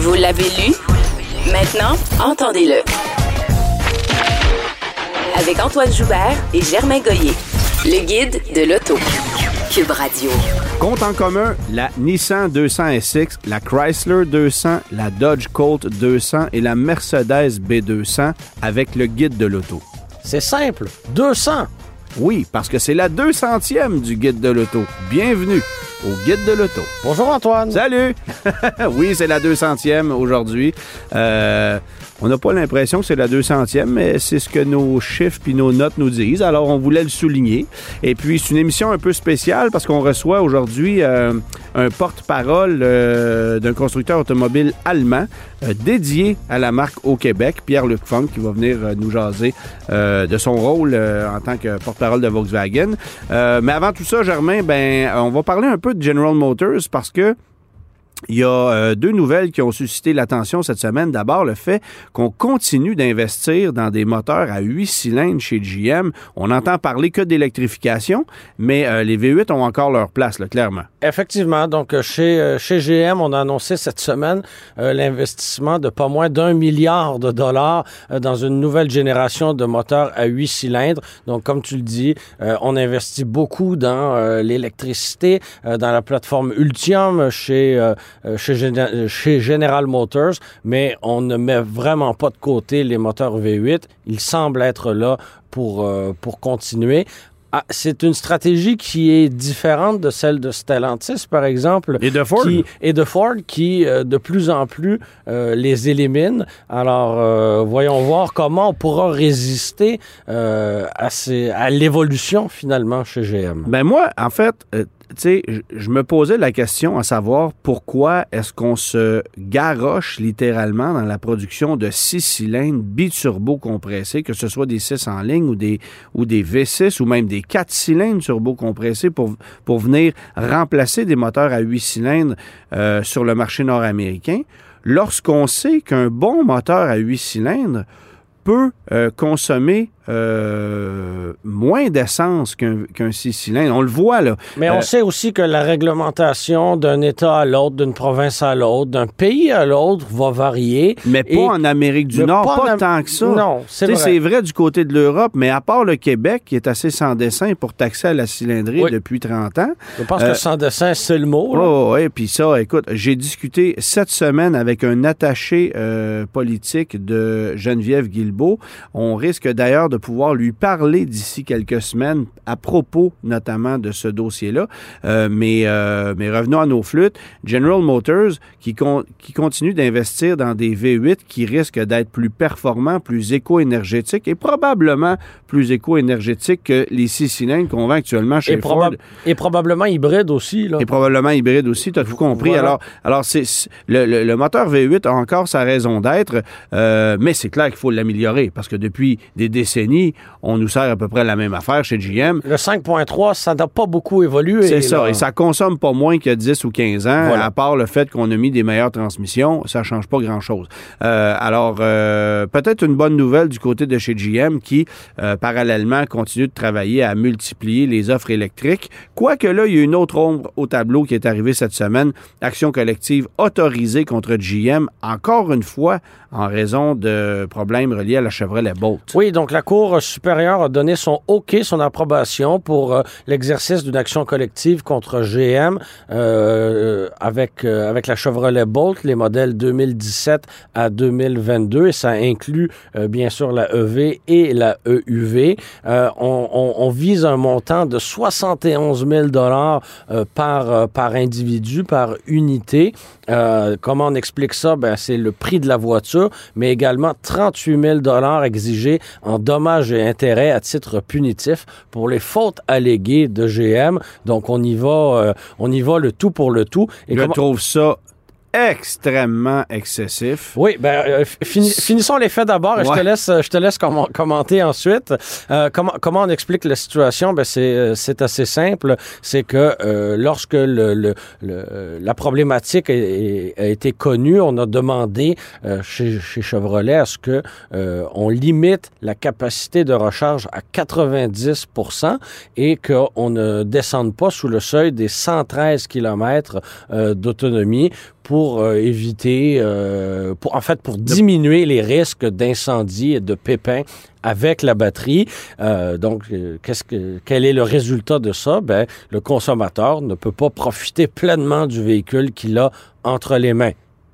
Vous l'avez lu? Maintenant, entendez-le. Avec Antoine Joubert et Germain Goyer. Le guide de l'auto. Cube Radio. Compte en commun la Nissan 200 SX, la Chrysler 200, la Dodge Colt 200 et la Mercedes B200 avec le guide de l'auto. C'est simple. 200. Oui, parce que c'est la 200e du guide de l'auto. Bienvenue au guide de l'auto. Bonjour Antoine. Salut! oui, c'est la 200e aujourd'hui. Euh, on n'a pas l'impression que c'est la 200e, mais c'est ce que nos chiffres puis nos notes nous disent. Alors, on voulait le souligner. Et puis, c'est une émission un peu spéciale parce qu'on reçoit aujourd'hui euh, un porte-parole euh, d'un constructeur automobile allemand euh, dédié à la marque au Québec, Pierre-Luc Funk, qui va venir nous jaser de son rôle en tant que porte-parole de Volkswagen. Mais avant tout ça, Germain, ben, on va parler un peu de General Motors parce que il y a euh, deux nouvelles qui ont suscité l'attention cette semaine. D'abord, le fait qu'on continue d'investir dans des moteurs à 8 cylindres chez GM. On n'entend parler que d'électrification, mais euh, les V8 ont encore leur place, clairement. Effectivement, donc euh, chez, GM, on a annoncé cette semaine l'investissement de pas moins d'un milliard de dollars dans une nouvelle génération de moteurs à huit cylindres. Donc, comme tu le dis, on investit beaucoup dans l'électricité, dans la plateforme Ultium chez, chez, Gene- chez General Motors, mais on ne met vraiment pas de côté les moteurs V8. Ils semblent être là pour, euh, pour continuer. Ah, c'est une stratégie qui est différente de celle de Stellantis, par exemple. Et de Ford. Qui, et de Ford, qui euh, de plus en plus euh, les élimine. Alors, euh, voyons voir comment on pourra résister euh, à, ces- à l'évolution, finalement, chez GM. Ben moi, en fait, euh, sais, je- me posais la question à savoir pourquoi est-ce qu'on se garoche littéralement dans la production de six cylindres biturbo compressés, que ce soit des 6 en ligne ou des, ou des V6 ou même des 4 cylindres turbo compressés pour, pour venir remplacer des moteurs à 8 cylindres euh, sur le marché nord-américain, lorsqu'on sait qu'un bon moteur à 8 cylindres peut euh, consommer euh, moins d'essence qu'un six cylindres. On le voit, là. Mais Euh, on sait aussi que la réglementation d'un État à l'autre, d'une province à l'autre, d'un pays à l'autre va varier. Mais pas en Amérique du Nord, pas tant que ça. Non, c'est vrai. C'est vrai du côté de l'Europe, mais à part le Québec, qui est assez sans dessin pour taxer à la cylindrée Oui. depuis 30 ans. Je pense Euh, que sans dessin, c'est le mot. là. Oh, ouais, puis ça, écoute, j'ai discuté cette semaine avec un attaché euh, politique de Geneviève Guilbeault. On risque d'ailleurs de pouvoir lui parler d'ici quelques semaines à propos notamment de ce dossier-là. Euh, mais, euh, mais revenons à nos flûtes. General Motors qui, con- qui continue d'investir dans des V8 qui risquent d'être plus performants, plus éco-énergétiques et probablement plus éco-énergétiques que les six cylindres qu'on vend actuellement chez Et, Ford. proba- et probablement hybride aussi. Là. Et probablement hybride aussi, tu as tout compris. Voilà. Alors, alors c'est, le- le moteur V8 a encore sa raison d'être, euh, mais c'est clair qu'il faut l'améliorer parce que depuis des décennies, on nous sert à peu près la même affaire chez GM. Le 5.3, ça n'a pas beaucoup évolué. C'est ça, là. et ça consomme pas moins qu'il y a 10 ou 15 ans, Voilà. à part le fait qu'on a mis des meilleures transmissions, ça change pas grand-chose. Euh, alors, euh, peut-être une bonne nouvelle du côté de chez GM qui, euh, parallèlement, continue de travailler à multiplier les offres électriques. Quoique là, il y a une autre ombre au tableau qui est arrivée cette semaine, action collective autorisée contre GM, encore une fois, en raison de problèmes reliés à la Chevrolet Bolt. Oui, donc la Cour supérieure a donné son OK, son approbation pour euh, l'exercice d'une action collective contre GM euh, avec, euh, avec la Chevrolet Bolt, les modèles 2017 à 2022, et ça inclut bien sûr la EV et la EUV. Euh, on, on- vise un montant de 71 000 dollars par, par individu, par unité. Euh, comment on explique ça? Ben, c'est le prix de la voiture, mais également 38 000 dollars exigés en dommages et intérêts à titre punitif pour les fautes alléguées de GM. Donc, on y va, euh, on y va le tout pour le tout. Et Je comment- trouve ça extrêmement excessif. Oui, ben, euh, fini- finissons les faits d'abord et je te Ouais. laisse, je te laisse commen- commenter ensuite. Euh, comment, comment on explique la situation? Ben, c'est, euh, c'est assez simple. C'est que euh, lorsque le, le- le- la problématique a, est- a été connue, on a demandé euh, chez, chez Chevrolet à ce que euh, on limite la capacité de recharge à 90% et qu'on ne descende pas sous le seuil des 113 km d'autonomie pour euh, éviter, euh, pour, en fait, pour diminuer les risques d'incendie et de pépins avec la batterie. Euh, donc, qu'est-ce que, quel est le résultat de ça? Ben, le consommateur ne peut pas profiter pleinement du véhicule qu'il a entre les mains.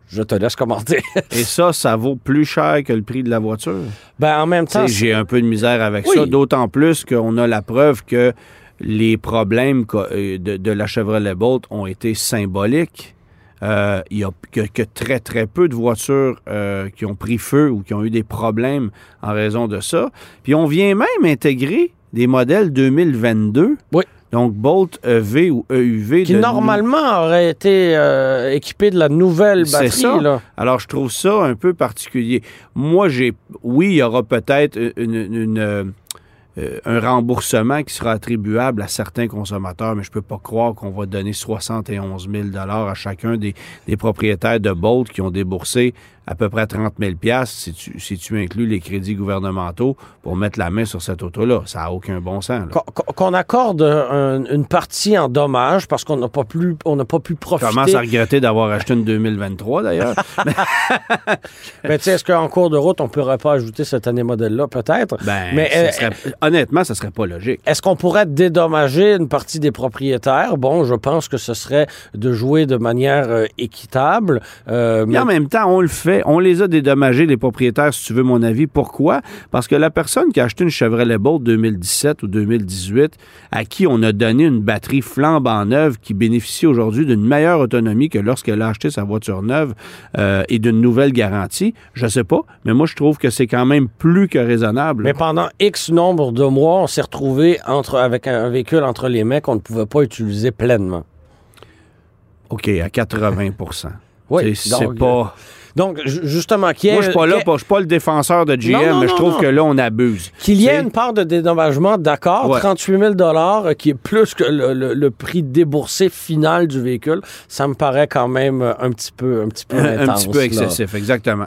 Je te laisse commenter. Et ça, ça vaut plus cher que le prix de la voiture? ben, en même temps, J'ai un peu de misère avec Oui. ça, d'autant plus qu'on a la preuve que les problèmes de, de la Chevrolet Bolt ont été symboliques. Euh, Il y a que, que très, très peu de voitures euh, qui ont pris feu ou qui ont eu des problèmes en raison de ça. Puis on vient même intégrer des modèles 2022. Oui. Donc Bolt EV ou EUV. qui normalement aurait été euh, équipé de la nouvelle batterie. ça. Là. Alors, je trouve ça un peu particulier. Moi, j'ai. Oui, il y aura peut-être une, une, euh, euh, un remboursement qui sera attribuable à certains consommateurs, mais je peux pas croire qu'on va donner 71 000 à chacun des, des propriétaires de Bolt qui ont déboursé à peu près 30 000 si tu, si tu inclus les crédits gouvernementaux pour mettre la main sur cette auto-là. Ça n'a aucun bon sens. Qu'on- accorde un- une partie en dommage parce qu'on n'a pas, plus- on n'a pas pu Je profiter. commence à regretter d'avoir acheté une 2023, d'ailleurs. Ben, tu sais, est-ce qu'en cours de route, on ne pourrait pas ajouter cette année modèle-là, peut-être? Ben, Mais, ça euh, serait- honnêtement, ça serait pas logique. Est-ce qu'on pourrait dédommager une partie des propriétaires? Bon, je pense que ce serait de jouer de manière euh, équitable. euh, mais en même temps, on le fait. On les a dédommagés, les propriétaires, si tu veux mon avis. Pourquoi? Parce que la personne qui a acheté une Chevrolet Bolt 2017 ou 2018, à qui on a donné une batterie flambant neuve qui bénéficie aujourd'hui d'une meilleure autonomie que lorsqu'elle a acheté sa voiture neuve euh, et d'une nouvelle garantie, je sais pas, mais moi, je trouve que c'est quand même plus que raisonnable. mais pendant X nombre de mois, on s'est retrouvé entre, avec un, véhicule entre les mains qu'on ne pouvait pas utiliser pleinement. OK, à 80% Oui, C'est pas... Donc, ju- justement, qu'il y ait, Moi, je suis pas là, pour- je suis pas le défenseur de GM, Non, non, mais je trouve non. que là, on abuse. Qu'il y ait une part de dédommagement, d'accord, Ouais. 38 000 euh, qui est plus que le, le- le prix déboursé final du véhicule, ça me paraît quand même euh, un petit peu, un petit peu un, petit peu là. excessif, exactement.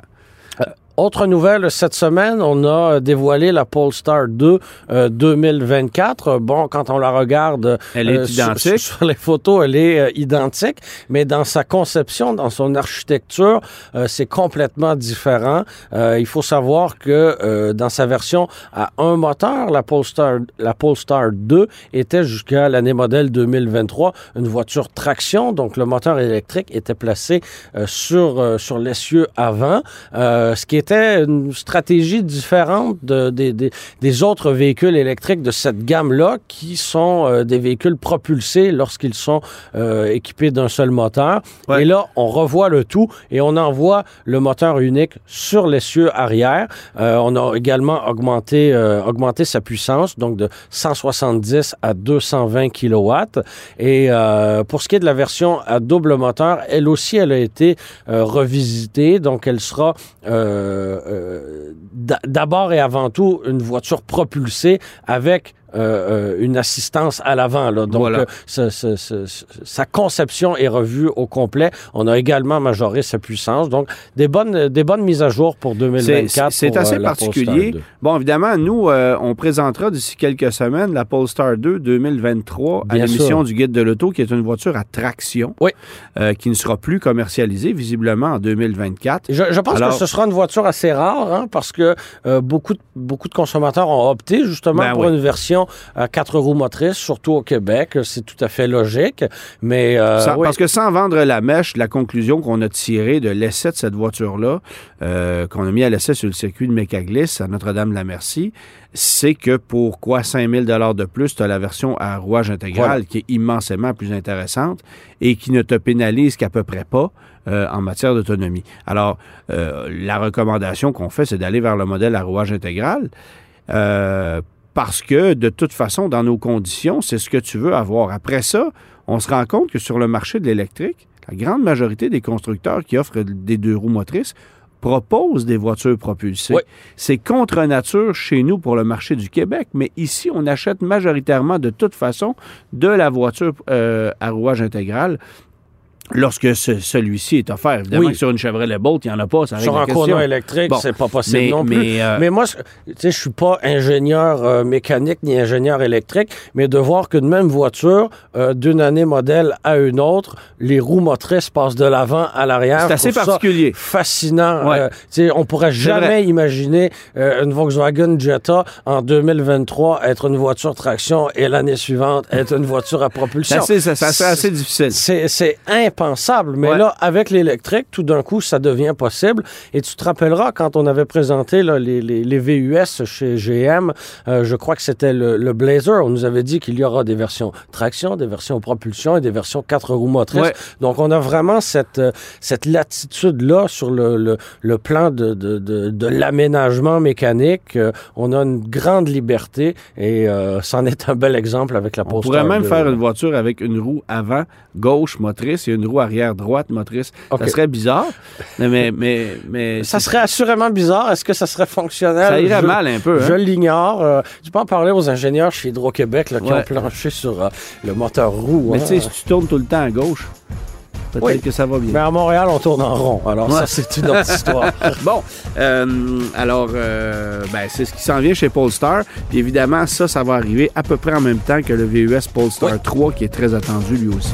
Autre nouvelle, cette semaine, on a euh, dévoilé la Polestar 2 euh, 2024. Bon, quand on la regarde Elle est euh, sur- identique. Sur, sur les photos, elle est euh, identique, mais dans sa conception, dans son architecture, euh, c'est complètement différent. Euh, il faut savoir que euh, dans sa version à un moteur, la Polestar, la Polestar 2 était jusqu'à l'année modèle 2023 une voiture traction, donc le moteur électrique était placé euh, sur, euh, sur l'essieu avant, euh, ce qui était une stratégie différente de- des- autres véhicules électriques de cette gamme-là, qui sont euh, des véhicules propulsés lorsqu'ils sont euh, équipés d'un seul moteur. Ouais. Et là, on revoit le tout et on envoie le moteur unique sur l'essieu arrière. Euh, on a également augmenté, augmenté sa puissance, donc de 170 à 220 kW. Et pour ce qui est de la version à double moteur, elle aussi, elle a été revisitée. Donc, elle sera euh, d'abord et avant tout une voiture propulsée avec euh, euh, une assistance à l'avant. Donc, Voilà. euh, ce- ce- ce- ce- sa conception est revue au complet. On a également majoré sa puissance. Donc, des bonnes, des bonnes mises à jour pour 2024. C'est assez euh, particulier. 2. Bon, évidemment, nous, on présentera d'ici quelques semaines la Polestar 2 2023 à l'émission du Guide de l'Auto, qui est une voiture à traction, Oui. qui ne sera plus commercialisée visiblement en 2024. Je, je pense Alors- que ce sera une voiture assez rare, hein, parce que beaucoup, de, beaucoup de consommateurs ont opté justement Ben pour oui. une version à quatre roues motrices, surtout au Québec. C'est tout à fait logique. Mais euh, Sans- oui. Parce que sans vendre la mèche, la conclusion qu'on a tirée de l'essai de cette voiture-là, euh, qu'on a mis à l'essai sur le circuit de Mécaglis à Notre-Dame-la-Merci, c'est que pour quoi 5 000 de plus, tu as la version à rouage intégral Voilà. qui est immensément plus intéressante et qui ne te pénalise qu'à peu près pas euh, en matière d'autonomie. Alors, la recommandation qu'on fait, c'est d'aller vers le modèle à rouage intégral. euh, parce que de toute façon, dans nos conditions, c'est ce que tu veux avoir. Après ça, on se rend compte que sur le marché de l'électrique, la grande majorité des constructeurs qui offrent des deux roues motrices proposent des voitures propulsées. Oui. C'est contre nature chez nous pour le marché du Québec, mais ici, on achète majoritairement de toute façon de la voiture euh, à rouage intégral lorsque ce- celui-ci est offert. Évidemment Oui. que sur une Chevrolet Bolt, il n'y en a pas, ça Sur un courant électrique, Bon. c'est pas possible Mais- non plus. mais, euh, Mais moi, je- je suis pas ingénieur euh, mécanique ni ingénieur électrique, mais de voir qu'une même voiture, euh, d'une année modèle à une autre, les roues motrices passent de l'avant à l'arrière. C'est assez particulier. Fascinant. Ouais. Euh, on pourrait jamais imaginer une Volkswagen Jetta en 2023 être une voiture traction et l'année suivante être une voiture à C'est propulsion. assez- ça serait assez difficile. C'est, c'est impensable. Mais Ouais. là, avec l'électrique, tout d'un coup, ça devient possible. Et tu te rappelleras, quand on avait présenté là, les, les- les VUS chez GM, euh, je crois que c'était le, le Blazer, on nous avait dit qu'il y aura des versions traction, des versions propulsion et des versions quatre roues motrices. Ouais. Donc, on a vraiment cette, euh, cette latitude-là sur le, le, le plan de, de, de, de l'aménagement mécanique. Euh, on a une grande liberté et euh, c'en est un bel exemple avec la On pourrait même 2. faire une voiture avec une roue avant gauche motrice et une roue arrière droite motrice. Ça serait bizarre, mais, mais, mais Ça serait assurément bizarre. Est-ce que ça serait fonctionnel? ça irait Je- mal un peu. Je hein. l'ignore. Euh, tu peux en parler aux ingénieurs chez Hydro-Québec là, qui Ouais. ont planché sur euh, le moteur roue. Mais hein. tu sais, si tu tournes tout le temps à gauche, peut-être Oui. que ça va bien. Mais à Montréal, on tourne en rond. Alors ça, c'est une autre histoire. Bon, euh, alors, euh, ben, c'est ce qui s'en vient chez Polestar. Puis évidemment, ça, ça va arriver à peu près en même temps que le VUS Polestar Oui. 3, qui est très attendu lui aussi.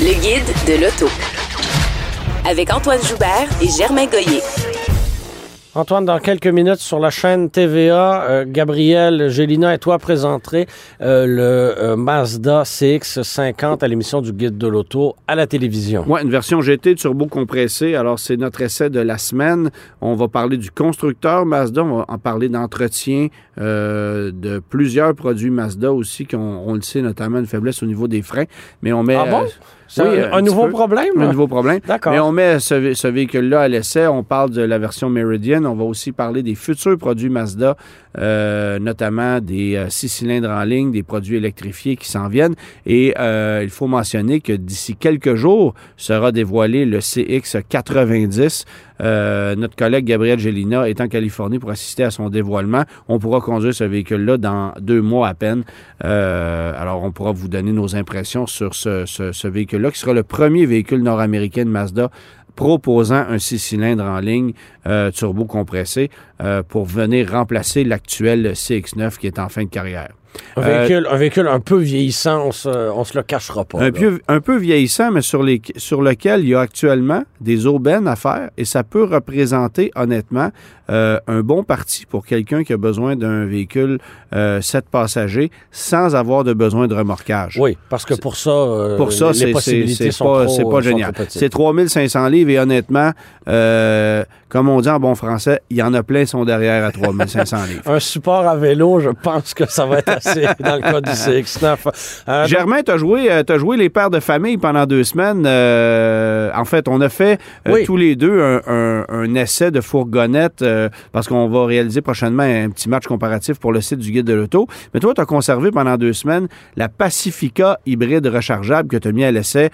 Le guide de l'auto. Avec Antoine Joubert et Germain Goyer. Antoine, dans quelques minutes sur la chaîne TVA, euh, Gabriel, Gélina et toi présenterez euh, le euh, Mazda CX-50 à l'émission du Guide de l'auto à la télévision. Oui, une version GT turbo compressé. Alors, c'est notre essai de la semaine. On va parler du constructeur Mazda. On va en parler d'entretien euh, de plusieurs produits Mazda aussi, qui ont, on le sait, notamment une faiblesse au niveau des freins. Mais on met. Ah bon? euh, C'est oui, un, un un petit nouveau peu. problème? Un nouveau problème. D'accord. Mais on met ce, vé- ce véhicule-là à l'essai. On parle de la version Meridian. On va aussi parler des futurs produits Mazda, euh, notamment des euh, six cylindres en ligne, des produits électrifiés qui s'en viennent. Et euh, il faut mentionner que d'ici quelques jours sera dévoilé le CX90. Euh, notre collègue Gabriel Gélina est en Californie pour assister à son dévoilement. On pourra conduire ce véhicule-là dans deux mois à peine. Euh, alors, on pourra vous donner nos impressions sur ce, ce- ce véhicule-là, qui sera le premier véhicule nord-américain de Mazda proposant un six cylindres en ligne euh, turbo compressé euh, pour venir remplacer l'actuel CX9 qui est en fin de carrière. Un, Euh, véhicule, un véhicule un peu vieillissant, on se, on se le cachera pas. Un peu, un peu vieillissant, mais sur, les, sur lequel il y a actuellement des aubaines à faire et ça peut représenter honnêtement euh, un bon parti pour quelqu'un qui a besoin d'un véhicule euh, 7 passagers sans avoir de besoin de remorquage. Oui, parce que pour ça, euh, Pour ça, les possibilités sont pas, trop- pas génial. C'est 3500 livres et honnêtement, comme on dit en bon français, il y en a plein qui sont derrière à 3500 livres. Un support à vélo, je pense que ça va être assez dans le cas du CX9. Euh, Germain, tu as joué, euh, t'as joué les pères de famille pendant deux semaines. Euh, en fait, on a fait euh, Oui. tous les deux un, un- un essai de fourgonnette parce qu'on va réaliser prochainement un petit match comparatif pour le site du Guide de l'Auto. Mais toi, tu as conservé pendant deux semaines la Pacifica hybride rechargeable que tu as mis à l'essai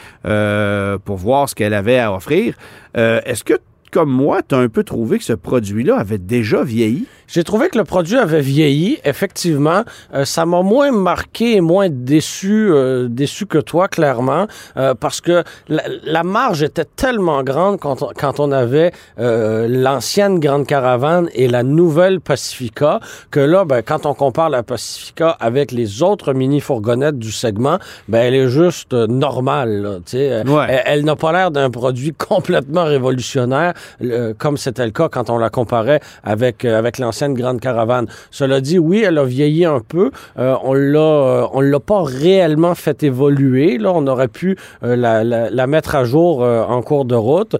pour voir ce qu'elle avait à offrir. Est-ce que, comme moi, tu as un peu trouvé que ce produit-là avait déjà vieilli? J'ai trouvé que le produit avait vieilli, effectivement. Euh, ça m'a moins marqué et moins déçu, euh, déçu que toi, clairement, euh, parce que la, la marge était tellement grande quand on, quand on avait l'ancienne Grande Caravane et la nouvelle Pacifica, que là, ben, quand on compare la Pacifica avec les autres mini-fourgonnettes du segment, ben, elle est juste normale. là, tu sais. Ouais. Elle, elle n'a pas l'air d'un produit complètement révolutionnaire, euh, comme c'était le cas quand on la comparait avec, euh, avec l'ancienne ancienne grande caravane. Cela dit, oui, elle a vieilli un peu. Euh, on l'a, on l'a pas réellement fait évoluer. Là, on aurait pu la, la, la, mettre à jour en cours de route.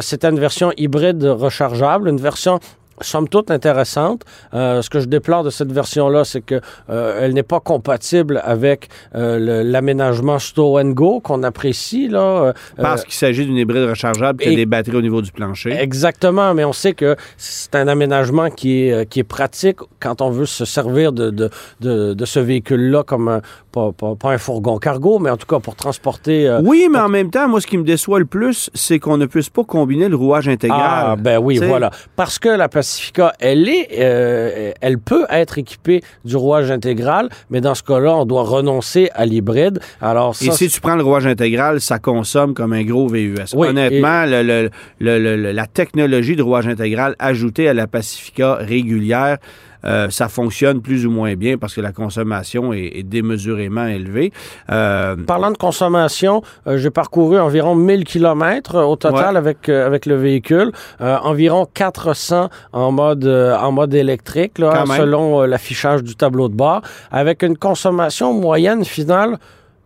C'était une version hybride rechargeable, une version somme toute intéressante. Euh, ce que je déplore de cette version-là, c'est que euh, elle n'est pas compatible avec euh, l'aménagement Stow and Go qu'on apprécie là. Euh, Parce qu'il s'agit d'une hybride rechargeable qui a des batteries au niveau du plancher. Exactement, mais on sait que c'est un aménagement qui est qui est pratique quand on veut se servir de de, de, de ce véhicule-là comme un, pas, pas, pas, un fourgon cargo, mais en tout cas pour transporter. oui, mais en même temps, moi, ce qui me déçoit le plus, c'est qu'on ne puisse pas combiner le rouage intégral. Ah, ben oui, voilà. Parce que la Pacifica, elle est, euh, elle peut être équipée du rouage intégral, mais dans ce cas-là, on doit renoncer à l'hybride. Alors ça, et si tu prends le rouage intégral, ça consomme comme un gros VUS. Honnêtement, le, le, la technologie de rouage intégral ajoutée à la Pacifica régulière, euh, ça fonctionne plus ou moins bien parce que la consommation est, démesurément élevée. Euh, Parlant de consommation, euh, j'ai parcouru environ 1000 km au total avec, avec le véhicule, environ 400 en mode, en mode électrique, là, selon l'affichage du tableau de bord, avec une consommation moyenne finale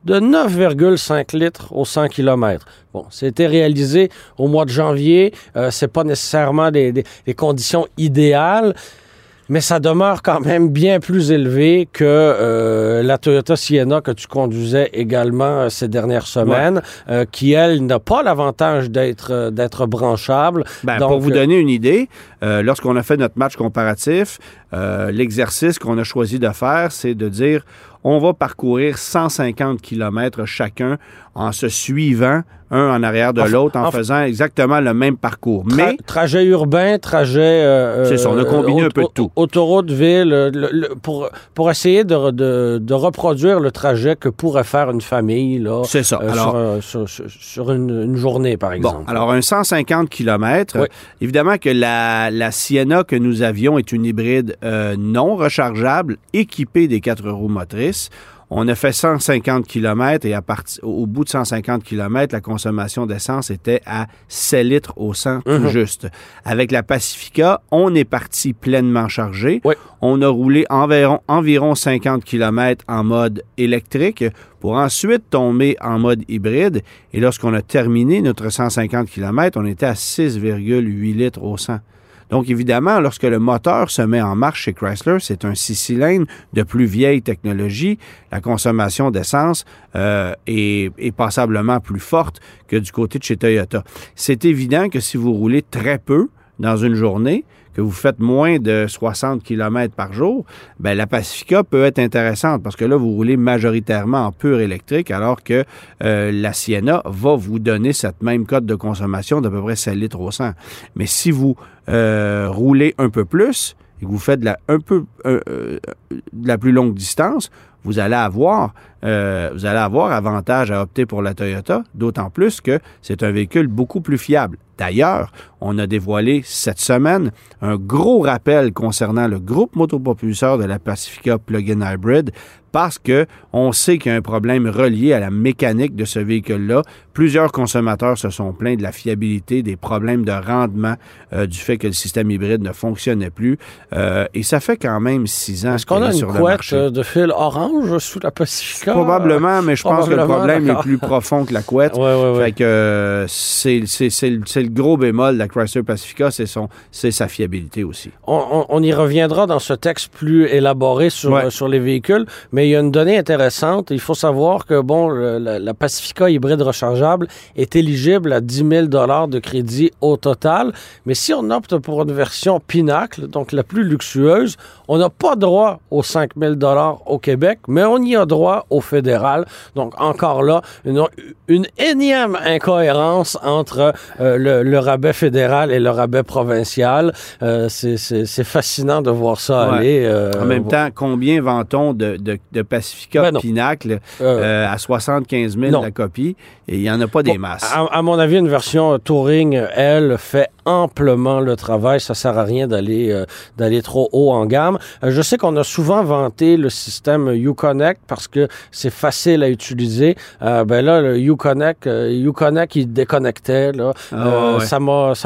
de 9,5 litres au 100 km. Bon, c'était réalisé au mois de janvier. Euh, c'est pas nécessairement des, des conditions idéales mais ça demeure quand même bien plus élevé que euh, la Toyota Sienna que tu conduisais également euh, ces dernières semaines, euh, qui elle n'a pas l'avantage d'être d'être branchable. Ben, pour vous donner une idée, lorsqu'on a fait notre match comparatif, l'exercice qu'on a choisi de faire, c'est de dire on va parcourir 150 km chacun en se suivant un en arrière de l'autre en, faisant exactement le même parcours. Mais trajet urbain, trajet euh, c'est ça, on a combiné un peu de tout. Autoroute ville pour pour essayer de, de, reproduire le trajet que pourrait faire une famille là. C'est ça. Euh, alors, sur, sur, une, journée par exemple. Bon, alors un 150 km. Évidemment que la, la Sienna que nous avions est une hybride euh, non rechargeable équipée des quatre roues motrices. On a fait 150 km et à au bout de 150 km, la consommation d'essence était à 7 litres au 100 tout mhm. juste. Avec la Pacifica, on est parti pleinement chargé. On a roulé environ, environ 50 km en mode électrique pour ensuite tomber en mode hybride. Et lorsqu'on a terminé notre 150 km, on était à 6,8 litres au 100. Donc, évidemment, lorsque le moteur se met en marche chez Chrysler, c'est un six cylindres de plus vieille technologie. La consommation d'essence euh, est, est, passablement plus forte que du côté de chez Toyota. C'est évident que si vous roulez très peu dans une journée, que vous faites moins de 60 km par jour, ben la Pacifica peut être intéressante parce que là, vous roulez majoritairement en pur électrique, alors que euh, la Sienna va vous donner cette même cote de consommation d'à peu près 7 litres au 100. Mais si vous euh, roulez un peu plus et que vous faites la, un peu euh, de la plus longue distance, vous allez avoir vous allez avoir avantage à opter pour la Toyota, d'autant plus que c'est un véhicule beaucoup plus fiable. D'ailleurs, on a dévoilé cette semaine un gros rappel concernant le groupe motopropulseur de la Pacifica Plug-in Hybrid parce que on sait qu'il y a un problème relié à la mécanique de ce véhicule-là. Plusieurs consommateurs se sont plaints de la fiabilité, des problèmes de rendement, euh, du fait que le système hybride ne fonctionnait plus. Euh, et ça fait quand même six ans. Est-ce qu'on a une couette de fil orange sous la Pacifica? Probablement, mais je pense que le problème est plus profond que la couette. Ouais, ouais, fait que euh, c'est le gros bémol de la Chrysler Pacifica, c'est sa fiabilité aussi. On, on, y reviendra dans ce texte plus élaboré sur, sur les véhicules, mais il y a une donnée intéressante. Il faut savoir que bon, la, Pacifica hybride rechargeable est éligible à 10 000 dollars de crédit au total, mais si on opte pour une version Pinacle, donc la plus luxueuse, on n'a pas droit aux 5 000 dollars au Québec, mais on y a droit au fédéral. Donc encore là, une, une énième incohérence entre euh, le, le, rabais fédéral et le rabais provincial. Euh, c'est fascinant de voir ça aller. Euh, en même temps, combien vend-on de, de, de, Pacifica ben Pinacle à 75 000 la copie? Et il n'y en a pas des masses. À, à, mon avis, une version Touring, elle, fait amplement le travail. Ça sert à rien d'aller d'aller trop haut en gamme. je sais qu'on a souvent vanté le système Uconnect parce que c'est facile à utiliser. Euh, ben là, le Uconnect, euh, Uconnect, il déconnectait. Là. Ah, Euh, ouais. Ça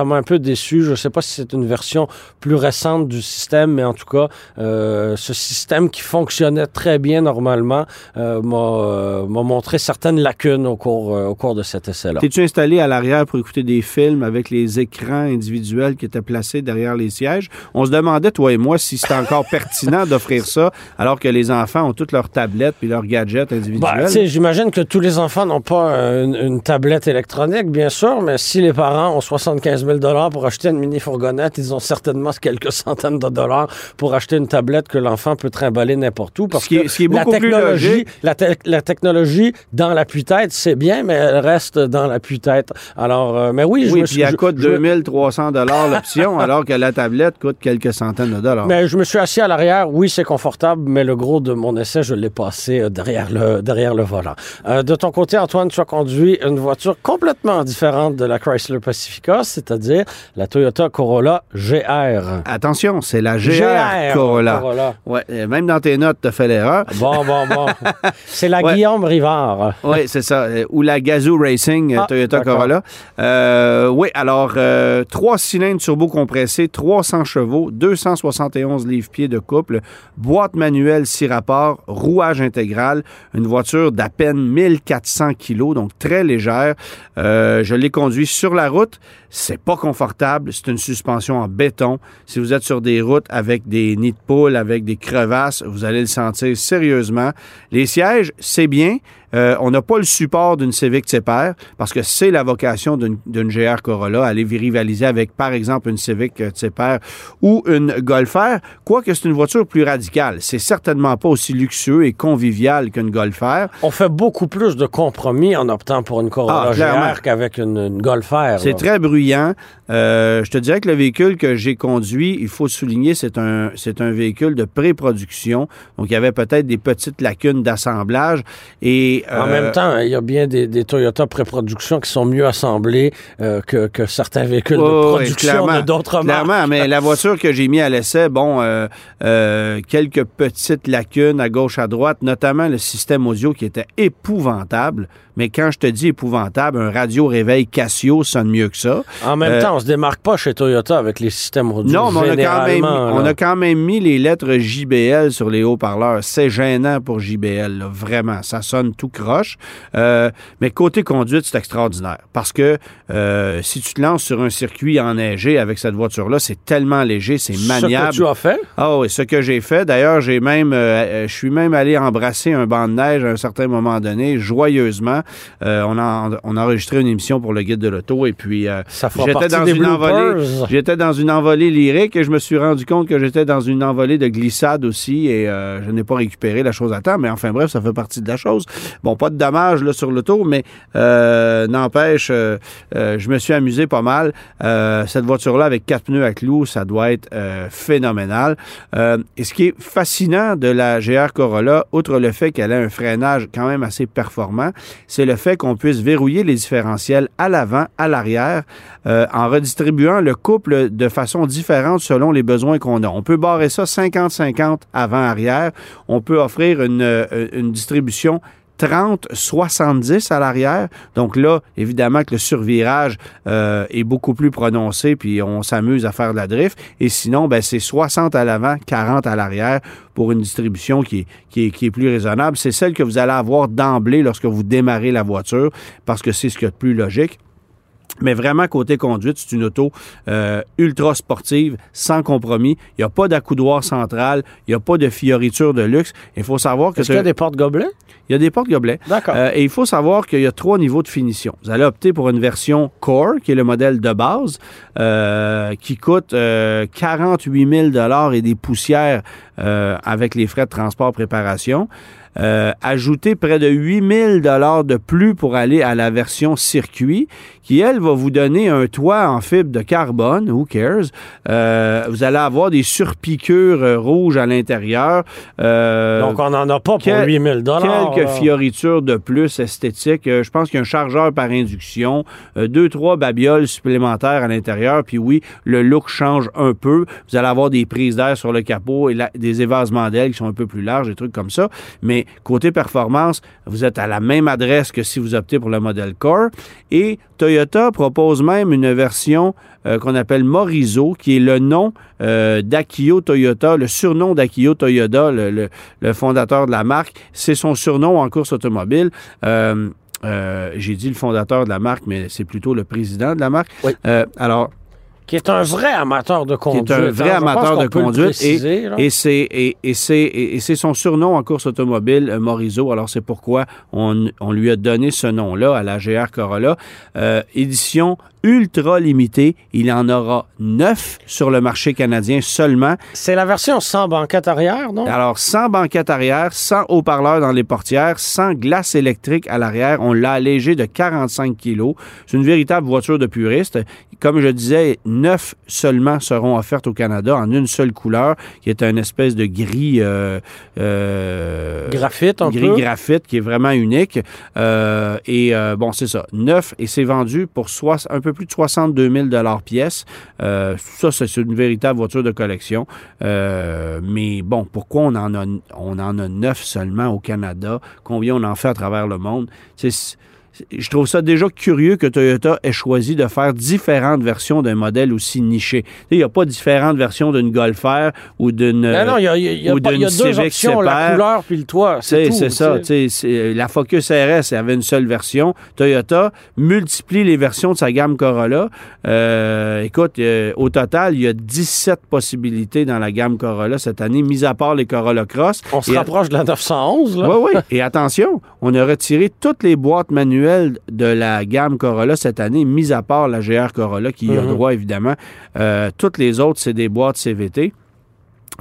m'a, un peu déçu. Je sais pas si c'est une version plus récente du système, mais en tout cas, euh, ce système qui fonctionnait très bien normalement m'a, montré certaines lacunes au cours, au cours de cet essai-là. T'es-tu installé à l'arrière pour écouter des films avec les écrans individuels qui étaient placés derrière les sièges? On se demandait, toi et moi, si c'était encore pertinent d'offrir ça alors que les enfants ont toutes leurs tablettes puis leurs gadgets Sais, J'imagine que tous les enfants n'ont pas une, une tablette électronique, bien sûr, mais si les parents ont 75 000 pour acheter une mini-fourgonnette, ils ont certainement quelques centaines de dollars pour acheter une tablette que l'enfant peut trimballer n'importe où. Parce Ce qui est- que ce qui est la beaucoup plus technologie, logique. la, te- la technologie dans l'appui-tête, c'est bien, mais elle reste dans l'appui-tête. Alors, euh, mais oui, je oui, me puis suis... elle je- coûte je- 2300 dollars l'option, alors que la tablette coûte quelques centaines de dollars. Mais je me suis assis à l'arrière. Oui, c'est confortable, mais le gros de mon essai, je l'ai passé euh, derrière le, derrière le volant. Euh, de ton côté, Antoine, tu as conduit une voiture complètement différente de la Chrysler Pacifica, c'est-à-dire la Toyota Corolla GR. Attention, c'est la GR, GR, Corolla. Corolla. Ouais, euh, même dans tes notes, tu as fait l'erreur. Bon, bon, bon. c'est la Ouais. Guillaume Rivard. Oui, c'est ça. Euh, Ou la Gazoo Racing Ah, Toyota. Corolla. Euh, oui, alors, euh, trois cylindres turbo-compressés, 300 chevaux, 271 livres-pieds de couple, boîte manuelle 6 rapports, rouage intégral, une voiture d'à peine 1400 kilos, donc très légère. Euh, je l'ai conduit sur la route. C'est pas confortable. C'est une suspension en béton. Si vous êtes sur des routes avec des nids de poules, avec des crevasses, vous allez le sentir sérieusement. Les sièges, c'est bien. Euh, on n'a pas le support d'une Civic Type-R parce que c'est la vocation d'une GR Corolla, aller rivaliser avec, par exemple, une Civic euh, Type-R ou une Golf R, quoique c'est une voiture plus radicale. C'est certainement pas aussi luxueux et convivial qu'une Golf R. On fait beaucoup plus de compromis en optant pour une Corolla Ah. GR qu'avec une, une Golf R. C'est très bruyant. Euh, je te dirais que le véhicule que j'ai conduit, il faut souligner, c'est un, c'est un véhicule de pré-production. Donc, il y avait peut-être des petites lacunes d'assemblage. Et, En euh, même temps, il y a bien des, des Toyota pré-production qui sont mieux assemblés euh, que, que certains véhicules de production de d'autres marques. Clairement, mais la voiture que j'ai mis à l'essai, bon, euh, euh, quelques petites lacunes à gauche, à droite, notamment le système audio qui était épouvantable. Mais quand je te dis épouvantable, un radio réveil Casio sonne mieux que ça. En même Euh, temps, on se démarque pas chez Toyota avec les systèmes audio. Non, mais on a, quand même, on a quand même mis les lettres JBL sur les haut-parleurs. C'est gênant pour JBL, là, vraiment. Ça sonne tout croche. Euh, mais côté conduite, c'est extraordinaire. Parce que euh, si tu te lances sur un circuit enneigé avec cette voiture-là, c'est tellement léger, c'est maniable. Ce que tu as fait? Ah oui, ce que j'ai fait. D'ailleurs, j'ai même, je suis même allé embrasser un banc de neige à un certain moment donné, joyeusement. On, a, on a enregistré une émission pour le guide de l'auto et puis euh, Ça fera j'étais dans des une envolée. J'étais dans une envolée lyrique et je me suis rendu compte que j'étais dans une envolée de glissade aussi et euh, je n'ai pas récupéré la chose à temps. Mais enfin bref, ça fait partie de la chose. Bon, pas de dommages là, sur l'auto, mais euh, n'empêche, euh, euh, je me suis amusé pas mal. Euh, cette voiture-là avec quatre pneus à clous, ça doit être euh, phénoménal. Euh, et ce qui est fascinant de la GR Corolla, outre le fait qu'elle a un freinage quand même assez performant, c'est le fait qu'on puisse verrouiller les différentiels à l'avant, à l'arrière, euh, en redistribuant le couple de façon différente selon les besoins qu'on a. On peut barrer ça 50-50 avant-arrière. On peut offrir une, euh, distribution 30-70 à l'arrière. Donc là, évidemment que le survirage euh, est beaucoup plus prononcé, puis on s'amuse à faire de la drift. Et sinon, ben, c'est 60 à l'avant, 40 à l'arrière pour une distribution qui est, qui est, qui est plus raisonnable. C'est celle que vous allez avoir d'emblée lorsque vous démarrez la voiture, parce que c'est ce qu'il y a de plus logique. Mais vraiment, côté conduite, c'est une auto euh, ultra sportive, sans compromis. Il n'y a pas d'accoudoir central, il n'y a pas de fioriture de luxe. Il faut savoir que Est-ce qu'il y a des portes gobelets? il y a des portes-gobelets. D'accord. Euh, et il faut savoir qu'il y a trois niveaux de finition. Vous allez opter pour une version Core, qui est le modèle de base, euh, qui coûte euh, 48 000 et des poussières euh, avec les frais de transport préparation. Euh, ajouter près de 8 000 de plus pour aller à la version circuit, qui, elle, va vous donner un toit en fibre de carbone, who cares? Euh, vous allez avoir des surpiqûres euh, rouges à l'intérieur. Euh, Donc, on n'en a pas pour quel- 8 000 Quelques fioritures de plus esthétiques. Euh, je pense qu'il y a un chargeur par induction, euh, deux, trois babioles supplémentaires à l'intérieur. Puis oui, le look change un peu. Vous allez avoir des prises d'air sur le capot et la- des évasements d'ailes qui sont un peu plus larges, des trucs comme ça. Mais mais côté performance, vous êtes à la même adresse que si vous optez pour le modèle Core. Et Toyota propose même une version euh, qu'on appelle Morizo, qui est le nom euh, d'Akio Toyota, le surnom d'Akio Toyota, le, le- le fondateur de la marque. C'est son surnom en course automobile. Euh, J'ai dit le fondateur de la marque, mais c'est plutôt le président de la marque. Oui. Alors, Qui est un vrai amateur de qui conduite. est un vrai hein, pense amateur de conduite. préciser, Et, c'est et, et son surnom en course automobile, euh, Morizo. Alors c'est pourquoi on, on lui a donné ce nom-là à la GR Corolla. Euh, édition ultra limitée. Il en aura neuf sur le marché canadien seulement. C'est la version sans banquette arrière, non? Alors, sans banquette arrière, sans haut-parleur dans les portières, sans glace électrique à l'arrière, on l'a allégé de 45 kilos. C'est une véritable voiture de puriste. Comme je disais, neuf seulement seront offertes au Canada en une seule couleur, qui est une espèce de gris... euh, euh, Graphite, un gris peu. graphite qui est vraiment unique. Euh, et bon, c'est ça, neuf et c'est vendu pour un peu plus de 62 000 pièce. Ça, c'est une véritable voiture de collection. Mais bon, pourquoi on en a on en a neuf seulement au Canada? Combien on en fait à travers le monde? C'est- je trouve ça déjà curieux que Toyota ait choisi de faire différentes versions d'un modèle aussi niché. Il n'y a pas différentes versions d'une Golf R ou d'une Non, non, il y a, y a- ou deux options, la couleur puis le toit. C'est C'est tout. c'est ça. La Focus RS avait une seule version. Toyota multiplie les versions de sa gamme Corolla. Euh, écoute, euh, au total, il y a 17 possibilités dans la gamme Corolla cette année, mis à part les Corolla Cross. On se Et- rapproche de la 911, là. oui, oui. Et attention, on a retiré toutes les boîtes manuelles de la gamme Corolla cette année, mis à part la GR Corolla qui y a Mhm. droit, évidemment. Euh, toutes les autres, c'est des boîtes CVT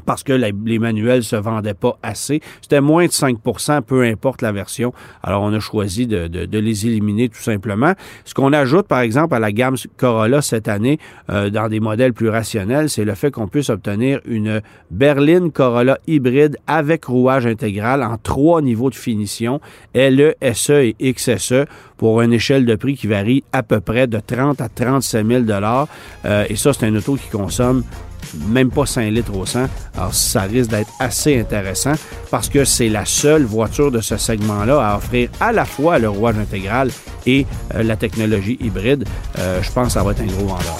parce que les manuels se vendaient pas assez. C'était moins de 5% peu importe la version. Alors, on a choisi de, de- de les éliminer tout simplement. Ce qu'on ajoute, par exemple, à la gamme Corolla cette année, euh, dans des modèles plus rationnels, c'est le fait qu'on puisse obtenir une berline Corolla hybride avec rouage intégral en trois niveaux de finition, LE, SE et XSE, pour une échelle de prix qui varie à peu près de 30 à 37 000 Euh, Et ça, c'est un auto qui consomme même pas 5 litres au 100. Alors, ça risque d'être assez intéressant parce que c'est la seule voiture de ce segment-là à offrir à la fois le rouage intégral et euh, la technologie hybride. Euh, je pense que ça va être un gros vendeur.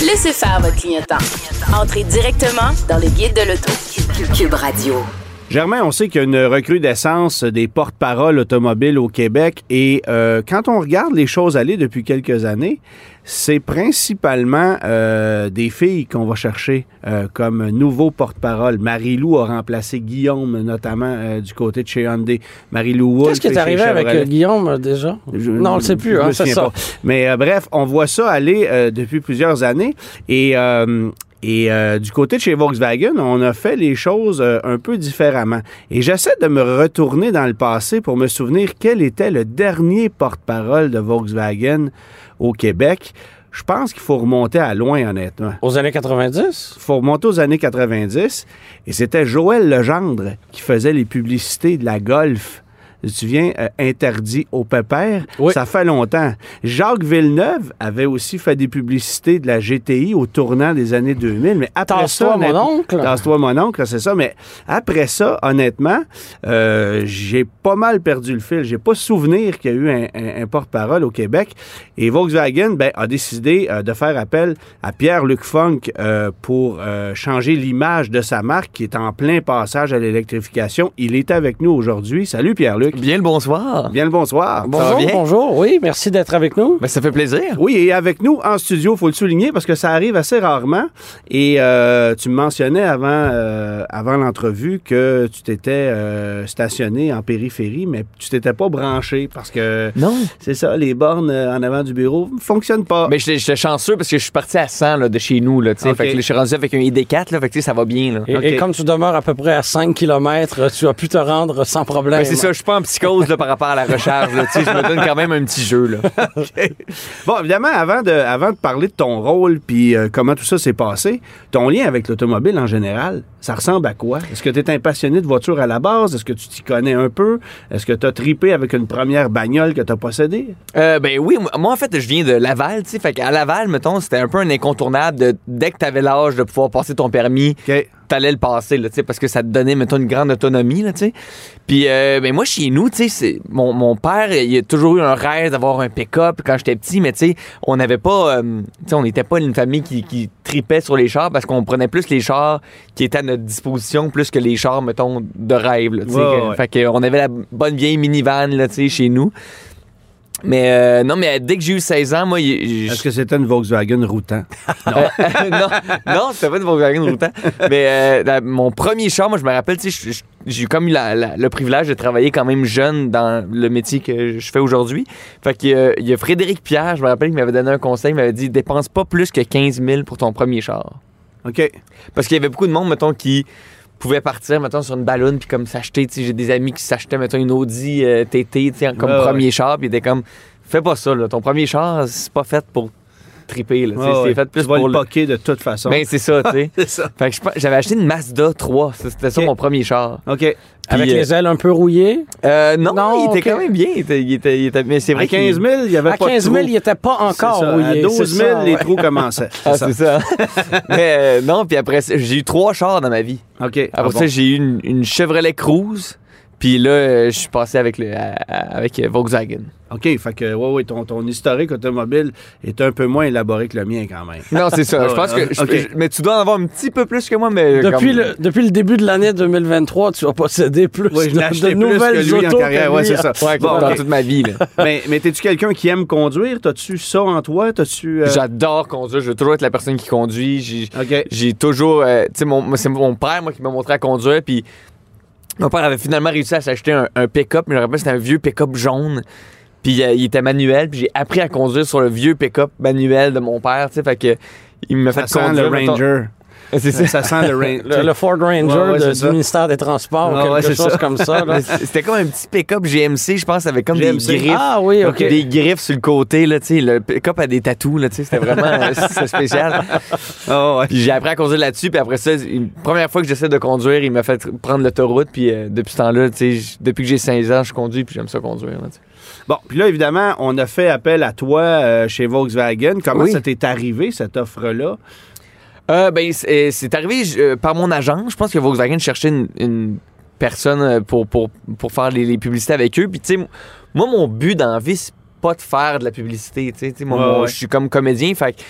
Laissez faire votre clientèle. Entrez directement dans le guide de l'auto. Cube Radio. Germain, on sait qu'il y a une recrudescence des porte-paroles automobiles au Québec et euh, quand on regarde les choses aller depuis quelques années, c'est principalement euh, des filles qu'on va chercher euh, comme nouveaux porte-parole. Marie-Lou a remplacé Guillaume, notamment euh, du côté de chez Hyundai. Marie-Lou Qu'est-ce qui est arrivé avec euh, Guillaume, euh, déjà? Je- non, on le sait plus, hein, c'est ça. pas. Mais euh, bref, on voit ça aller euh, depuis plusieurs années. Et, euh, et euh, du côté de chez Volkswagen, on a fait les choses euh, un peu différemment. Et j'essaie de me retourner dans le passé pour me souvenir quel était le dernier porte-parole de Volkswagen au Québec. Je pense qu'il faut remonter à loin, honnêtement. Aux années 90? Il faut remonter aux années 90. Et c'était Joël Legendre qui faisait les publicités de la Golf. Tu te souviens, euh, interdit au pépère. Oui. Ça fait longtemps. Jacques Villeneuve avait aussi fait des publicités de la GTI au tournant des années 2000. Mais après ça, Tasse-toi, mon oncle. Tasse-toi, mon oncle, c'est ça. Mais après ça, honnêtement, euh, j'ai pas mal perdu le fil. J'ai pas souvenir qu'il y a eu un, un- un porte-parole au Québec. Et Volkswagen ben, a décidé euh, de faire appel à Pierre-Luc Funk pour changer l'image de sa marque qui est en plein passage à l'électrification. Il est avec nous aujourd'hui. Salut Pierre-Luc. Luc? Bien le bonsoir. Bien le bonsoir. Bonjour, bien? bonjour. Oui, merci d'être avec nous. Ben, ça fait plaisir. Oui, et avec nous en studio, faut le souligner parce que ça arrive assez rarement. Et euh, tu me mentionnais avant, euh, avant l'entrevue que tu t'étais euh, stationné en périphérie, mais tu t'étais pas branché parce que Non. c'est ça, les bornes en avant du bureau ne fonctionnent pas. Mais j'étais j'étais chanceux parce que je suis parti à 100 là, de chez nous. Là. Fait que je suis rendu avec un ID4, là, fait que tu sais, ça va bien. Là. Et, comme tu demeures à peu près à 5 km, tu as pu te rendre sans problème. Ben, c'est ça, je suis pas en psychose là, par rapport à la recharge. Là, tu sais, je me donne quand même un petit jeu. Là. Bon, évidemment, avant de, avant de parler de ton rôle puis euh, comment tout ça s'est passé, ton lien avec l'automobile en général, ça ressemble à quoi? Est-ce que tu es un passionné de voiture à la base? Est-ce que tu t'y connais un peu? Est-ce que tu as tripé avec une première bagnole que tu as possédée? Euh, ben oui, moi- en fait, je viens de Laval. tu sais, Fait qu'à Laval, mettons, c'était un peu un incontournable de dès que tu avais l'âge de pouvoir passer ton permis. OK. T'allais le passer, là, tu sais, parce que ça te donnait, mettons, une grande autonomie, là, tu sais. Puis, euh, ben, moi, chez nous, tu sais, c'est- mon, mon père, il a toujours eu un rêve d'avoir un pick-up quand j'étais petit, mais tu sais, on n'avait pas, euh, tu sais, on n'était pas une famille qui, qui tripait sur les chars parce qu'on prenait plus les chars qui étaient à notre disposition plus que les chars, mettons, de rêve, là, tu sais. Ouais, que- ouais. Fait qu'on avait la bonne vieille minivan, là, tu sais, chez nous. Mais euh, non, mais dès que j'ai eu 16 ans, moi, il- Est-ce que c'était une Volkswagen routant? non, non c'était pas une Volkswagen routant. Mais euh, la- mon premier char, moi, je me rappelle, tu sais, j'ai comme eu la- la- le privilège de travailler quand même jeune dans le métier que je fais aujourd'hui. Fait qu'il y a- il y a Frédéric Pierre, je me rappelle, qui m'avait donné un conseil, il m'avait dit dépense pas plus que 15 000 pour ton premier char. OK. Parce qu'il y avait beaucoup de monde, mettons, qui pouvait partir, mettons, sur une ballonne, puis comme s'acheter, tu sais, j'ai des amis qui s'achetaient, mettons, une Audi euh, TT, tu sais, comme Ouais, ouais. premier char, puis ils étaient comme, fais pas ça, là. Ton premier char, c'est pas fait pour triper, là. Ouais, fait plus tu vas pour le poquer de toute façon. ben, c'est ça, tu sais. ça. J'avais acheté une Mazda 3. Ça, C'était ça Ok. mon premier char. OK. Avec les ailes un peu rouillées? Euh, non, Non, il était quand même bien. Il était, il était- il était- mais c'est vrai À 15 000, il n'y avait À pas 15 000, de il trous. n'était pas encore ça. rouillé. À 12 000, c'est ça, les trous commençaient. Ah, ça. c'est ça. mais euh, non, puis après, ça, j'ai eu trois chars dans ma vie. OK. Après Ah, ça, j'ai eu une, une Chevrolet Cruze. Puis là, euh, je suis passé avec, le, avec euh, Volkswagen. OK. Fait que, ouais, ouais, ton, ton historique automobile est un peu moins élaboré que le mien quand même. Non, c'est ça. Je pense que. je- ok. je- mais tu dois en avoir un petit peu plus que moi, mais. Depuis, comme- le, depuis le début de l'année 2023, tu as possédé plus je de, plus nouvelles que lui en carrière. que Ouais, c'est ça. Ouais, Bon, dans toute ma vie. là. mais mais t'es-tu quelqu'un qui aime conduire? T'as-tu ça en toi? T'as-tu. euh, J'adore conduire. Je veux toujours être la personne qui conduit. J'ai- OK. j'ai toujours. euh, tu sais, mon, moi, c'est mon père, moi, qui m'a montré à conduire. Puis mon père avait finalement réussi à s'acheter un, un pick-up. Mais je me rappelle, c'était un vieux pick-up jaune. Puis euh, il était manuel. Puis j'ai appris à conduire sur le vieux pick-up manuel de mon père. Tu sais, fait que. Il Ça fait sent conduire. le Ranger. C'est ça. Ça sent le Ranger. Le, le Ford Ranger Ouais, ouais, de- c'est du ça. ministère des Transports, Ah, ouais, quelque chose ça. comme ça. C'était comme un petit pick-up GMC, je pense, avec comme GMC. des griffes. Ah oui, OK. Des griffes sur le côté, là, tu sais. Le pick-up a des tatous, là, tu sais. C'était vraiment euh, spécial. Ah, ouais. Puis j'ai appris à conduire là-dessus, puis après ça, une première fois que j'essaie de conduire, il m'a fait prendre l'autoroute, puis euh, depuis ce temps-là, tu sais, j- depuis que j'ai 16 ans, je conduis, puis j'aime ça conduire. là. Bon, puis là, évidemment, on a fait appel à toi euh, chez Volkswagen. Comment Oui. ça t'est arrivé, cette offre-là? Euh, ben, c'est c'est arrivé je- euh, par mon agent. Je pense que Volkswagen cherchait une, une personne euh, pour, pour, pour faire les, les publicités avec eux. Puis, tu sais, moi, mon but dans la vie, c'est pas de faire de la publicité. Tu sais, Ouais, je suis comme comédien, fait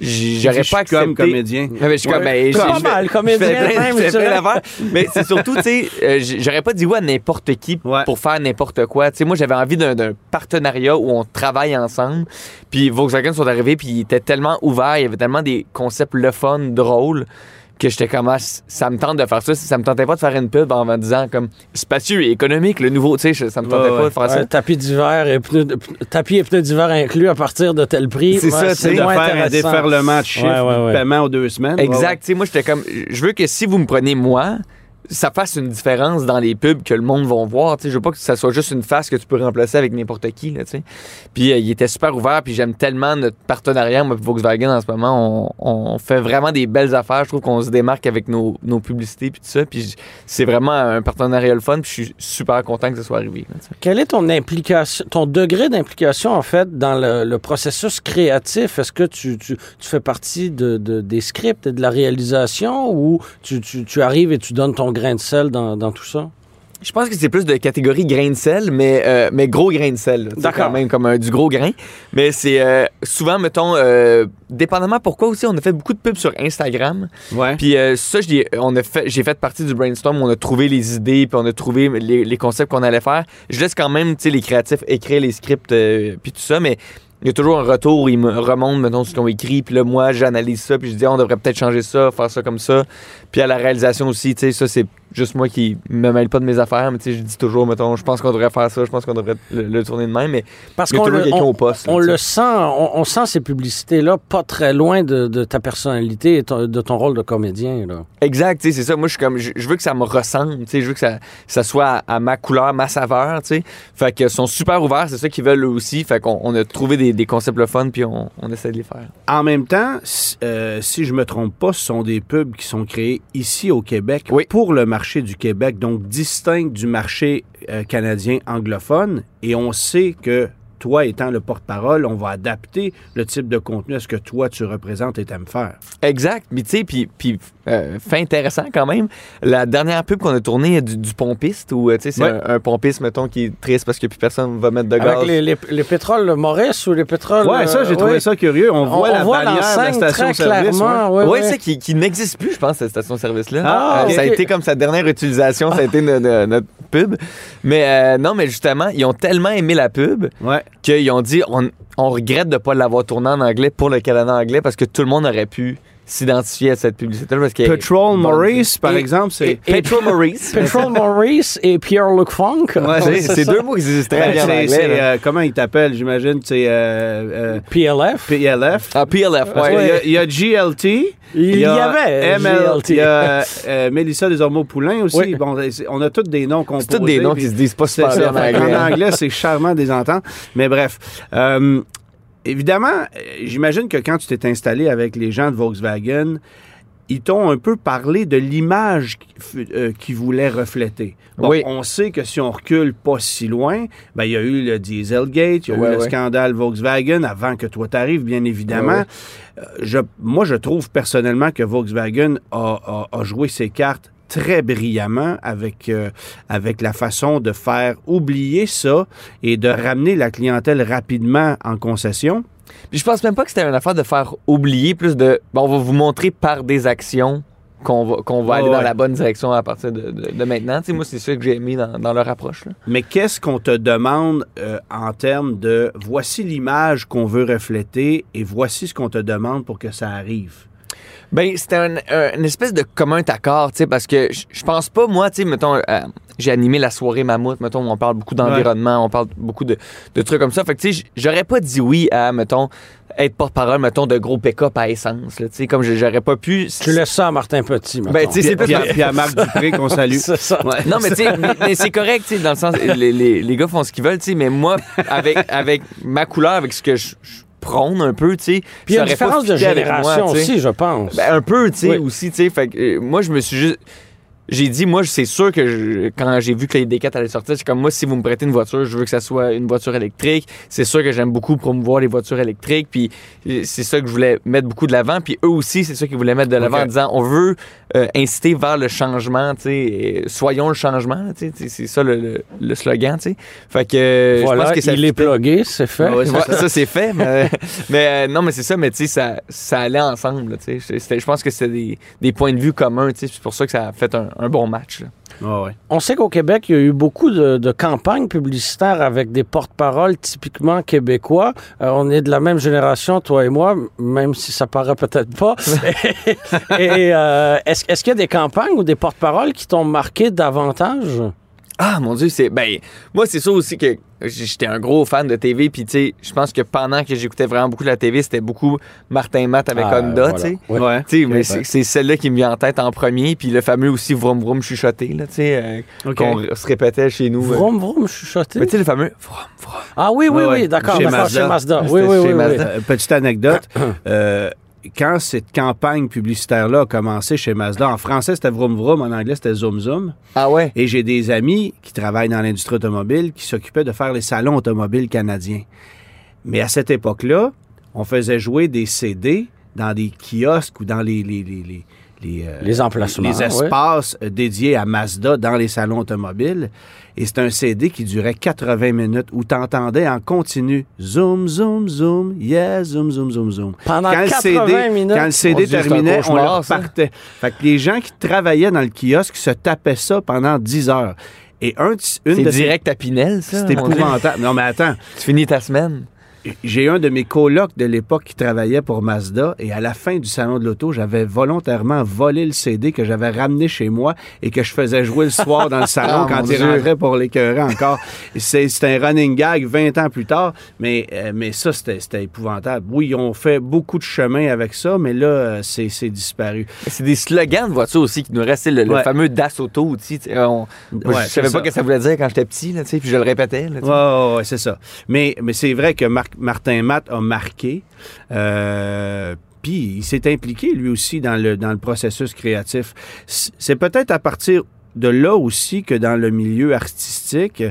j'aurais pas accepté. comme comédien. Ouais, mais je suis comme, Ouais. ben, je- Pas mal, comédien, je fais plein- plein. Mais c'est surtout, tu sais, euh, j'aurais pas dit oui à n'importe qui Ouais. pour faire n'importe quoi. Tu sais, moi, j'avais envie d'un d'un partenariat où on travaille ensemble. Puis Volkswagen sont arrivés, puis ils étaient tellement ouverts, il y avait tellement des concepts le fun, drôles, que j'étais comme, ah, ça me tente de faire ça. Ça me tentait pas de faire une pub en me disant, comme, spacieux et économique, le nouveau, tu sais, ça me tentait Ouais, pas ouais. de faire ça. Tapis d'hiver et pneus de- tapis et pneus d'hiver inclus à partir de tel prix. C'est ça, sais, de faire un déferlement de chiffres, Ouais, ouais, ouais. de paiement aux deux semaines. Exact. Tu sais, moi, j'étais comme, je veux que si vous me prenez moi, ça fasse une différence dans les pubs que le monde va voir. Je veux pas que ça soit juste une face que tu peux remplacer avec n'importe qui. Là. Puis euh, il était super ouvert. Puis j'aime tellement notre partenariat, moi, Volkswagen, en ce moment. On, fait vraiment des belles affaires. Je trouve qu'on se démarque avec nos, nos publicités. Puis tout ça. Puis c'est vraiment un partenariat le fun. Puis je suis super content que ça soit arrivé. là. Quelle est ton implication, ton degré d'implication en fait dans le, processus créatif? Est-ce que tu, tu, fais partie de, de- des scripts et de la réalisation ou tu, tu, tu arrives et tu donnes ton grain de sel dans, dans tout ça? Je pense que c'est plus de catégorie grain de sel, mais, euh, mais gros grain de sel. D'accord. Quand même comme du gros grain. Mais c'est euh, souvent, mettons, euh, dépendamment pourquoi aussi, on a fait beaucoup de pubs sur Instagram. Ouais. Puis euh, ça, fait, j'ai fait partie du brainstorm, on a trouvé les idées, puis on a trouvé les, les concepts qu'on allait faire. Je laisse quand même, tu sais, les créatifs écrire les scripts, puis tout ça, mais il y a toujours un retour, ils me remontent, mettons, ce qu'ils ont écrit, puis là, moi, j'analyse ça, puis je dis, Ah, on devrait peut-être changer ça, faire ça comme ça. Puis à la réalisation aussi, tu sais, ça, c'est juste moi qui me mêle pas de mes affaires, mais tu sais, je dis toujours, mettons, je pense qu'on devrait faire ça, je pense qu'on devrait le, le tourner de même, mais Parce qu'on toujours le, quelqu'un on- au poste. là, on le sent, on, on sent ces publicités-là pas très loin de, de ta personnalité et ton- de ton rôle de comédien. Là. Exact, tu sais, c'est ça. Moi, je suis comme, je, je veux que ça me ressemble, tu sais, je veux que ça, ça soit à, à ma couleur, ma saveur, tu sais. Fait qu'ils sont super ouverts, c'est ça qu'ils veulent eux aussi. Fait qu'on on a trouvé des, des concepts le fun, puis on, on essaie de les faire. En même temps, si, euh, si je me trompe pas, ce sont des pubs qui sont créés ici au Québec Oui. pour le marché du Québec, donc distincts du marché euh, canadien anglophone. Et on sait que toi étant le porte-parole, on va adapter le type de contenu à ce que toi tu représentes et t'aimes faire. Exact. Puis, tu sais, puis euh, fait intéressant quand même. La dernière pub qu'on a tournée du, du pompiste, où, euh, tu sais, c'est Ouais. un, un pompiste, mettons, qui est triste parce que plus personne va mettre de gaz. Avec les, les, les pétroles Maurice ou les pétroles. Ouais, ça, j'ai euh, trouvé ça curieux. On voit la bannière de la station-service. très clairement. ouais. ouais, Oui, ouais. c'est qui, qui n'existe plus, je pense, cette station-service-là. Ah, Euh, Ça a été comme sa dernière utilisation, ça a été no- no- notre pub. Mais euh, non, mais justement, ils ont tellement aimé la pub Ouais. qu'ils ont dit on, on regrette de ne pas l'avoir tournée en anglais pour le Canada anglais parce que tout le monde aurait pu s'identifier à cette publicité-là. Parce est Petrol. Maurice, par Et- exemple, c'est. et- Petrol Maurice. Petrol Maurice et Pierre-Luc Funk. Ouais, C'est deux mots qui existent très Ben, bien en anglais. euh, comment il t'appelle, j'imagine? C'est euh, euh, PLF. PLF. Ah, PLF, Parce ouais. a- il y, a GLT. Il y avait ML, GLT. Il y a euh, Mélissa Desormeaux-Poulain aussi. Oui. Bon, on a tous des noms composés. C'est tous des noms qui se disent pas super bien en anglais. qu'en anglais, c'est charmant des ententes. Mais bref. Évidemment, euh, j'imagine que quand tu t'es installé avec les gens de Volkswagen, ils t'ont un peu parlé de l'image qu- euh, qu'ils voulaient refléter. Bon, Oui. On sait que si on recule pas si loin, ben, il y a eu le Dieselgate, il y a eu le scandale Volkswagen avant que toi t'arrives, bien évidemment. Euh, je, moi, je trouve personnellement que Volkswagen a, a- a joué ses cartes très brillamment avec, euh, avec la façon de faire oublier ça et de ramener la clientèle rapidement en concession. Puis je pense même pas que c'était une affaire de faire oublier plus de. Bon, on va vous montrer par des actions qu'on va, qu'on va Ouais, aller dans ouais. la bonne direction à partir de, de- de maintenant. Tu sais, moi, c'est ça que j'ai aimé dans, dans leur approche. là. Mais qu'est-ce qu'on te demande euh, en termes de voici l'image qu'on veut refléter et voici ce qu'on te demande pour que ça arrive? Ben, c'était un, un- une espèce de commun accord, tu sais, parce que je- pense pas, moi, tu sais, mettons, euh, j'ai animé la soirée Mammouth, mettons, où on parle beaucoup d'environnement, on parle beaucoup de, de trucs comme ça. Fait que, tu sais, j'aurais pas dit oui à, mettons, être porte-parole, mettons, de gros pick-up à essence, là, tu sais, comme je- j'aurais pas pu. Tu laisses ça à Martin Petit, Ben, mettons. tu sais, c'est Puis, à, puis à Marc Dupré qu'on salue. C'est ça. Ouais. Non, mais tu sais, mais, mais c'est correct, tu sais, dans le sens, les, les, les gars font ce qu'ils veulent, tu sais, mais moi, avec, avec ma couleur, avec ce que je, je prône un peu, tu sais. Puis il y a une différence de moi, génération aussi, je pense. Ben, un peu, tu sais, Oui. aussi, tu sais. Fait que euh, moi, je me suis juste. J'ai dit, moi, c'est sûr que je- quand j'ai vu que les D4 allaient sortir, c'est comme moi, si vous me prêtez une voiture, je veux que ça soit une voiture électrique. C'est sûr que j'aime beaucoup promouvoir les voitures électriques. Puis euh, c'est ça que je voulais mettre beaucoup de l'avant. Puis eux aussi, c'est ça qu'ils voulaient mettre de l'avant en disant, on veut euh, inciter vers le changement, tu sais. Soyons le changement, tu sais. C'est ça le, le- le slogan, tu sais. Fait que je pense que ça il est plugué, c'est fait. Ouais, ça. ça, c'est fait, mais, mais, euh, non, mais c'est ça, mais tu sais, ça, ça allait ensemble. tu sais. Je pense que c'était des, des points de vue communs, tu sais, c'est pour ça que ça a fait un, un bon match. là. Ah. On sait qu'au Québec, il y a eu beaucoup de, de campagnes publicitaires avec des porte-paroles typiquement québécois. Euh, on est de la même génération, toi et moi, même si ça paraît peut-être pas. et euh, est-ce est-ce qu'il y a des campagnes ou des porte-paroles qui t'ont marqué davantage? Ah, mon Dieu, c'est. Ben, moi, c'est ça aussi que j'étais un gros fan de TV, puis tu sais, je pense que pendant que j'écoutais vraiment beaucoup la TV, c'était beaucoup Martin Matt avec Ah, Honda, voilà. tu sais. Ouais. Tu sais, mais Ouais. c'est- celle-là qui me vient en tête en premier, puis le fameux aussi Vroom Vroom chuchoté, là, tu sais, euh, OK. qu'on se répétait chez nous. euh. Vroom, vroom, chuchoté? Mais tu sais, le fameux Vroom Vroom. Ah oui, oui, Ouais, oui, d'accord, Chez Mazda. chez Mazda. Oui, oui, chez oui, oui. Mazda. Euh, petite anecdote. euh, quand cette campagne publicitaire-là a commencé chez Mazda, en français c'était Vroom Vroom, en anglais c'était Zoom Zoom. Ah ouais? Et j'ai des amis qui travaillent dans l'industrie automobile qui s'occupaient de faire les salons automobiles canadiens. Mais à cette époque-là, on faisait jouer des CD dans des kiosques ou dans les, les, les, les- les, euh, Les emplacements, les espaces euh, dédiés à Mazda dans les salons automobiles. Et c'est un CD qui durait 80 minutes où tu entendais en continu zoom, zoom, zoom, yeah, zoom, zoom, zoom, zoom. Pendant quand le 80 CD, minutes? Quand le CD un terminait, on ça. partait. Fait que les gens qui travaillaient dans le kiosque se tapaient ça pendant 10 heures. Et un, une C'est direct à Pinel, ça. C'est épouvantable. Non, mais attends. Tu finis ta semaine. J'ai un de mes colocs de l'époque qui travaillait pour Mazda et à la fin du salon de l'auto, j'avais volontairement volé le CD que j'avais ramené chez moi et que je faisais jouer le soir dans le salon Ah, quand il Dieu. rentrait pour l'écœurer encore. C'est un running gag 20 ans plus tard, mais, euh, mais ça, c'était épouvantable. Oui, ils ont fait beaucoup de chemin avec ça, mais là, euh, c'est disparu. C'est des slogans de voiture aussi qui nous restent. Le, le fameux Das Auto, aussi. tu sais, on- moi, Ouais, je savais pas ce que ça voulait dire quand j'étais petit, là, tu sais, puis je le répétais. ouais, c'est ça. Mais, mais c'est vrai que Marc- Martin Matt a marqué. euh, puis il s'est impliqué lui aussi dans le, dans le processus créatif. C'est peut-être à partir de là aussi que dans le milieu artistique,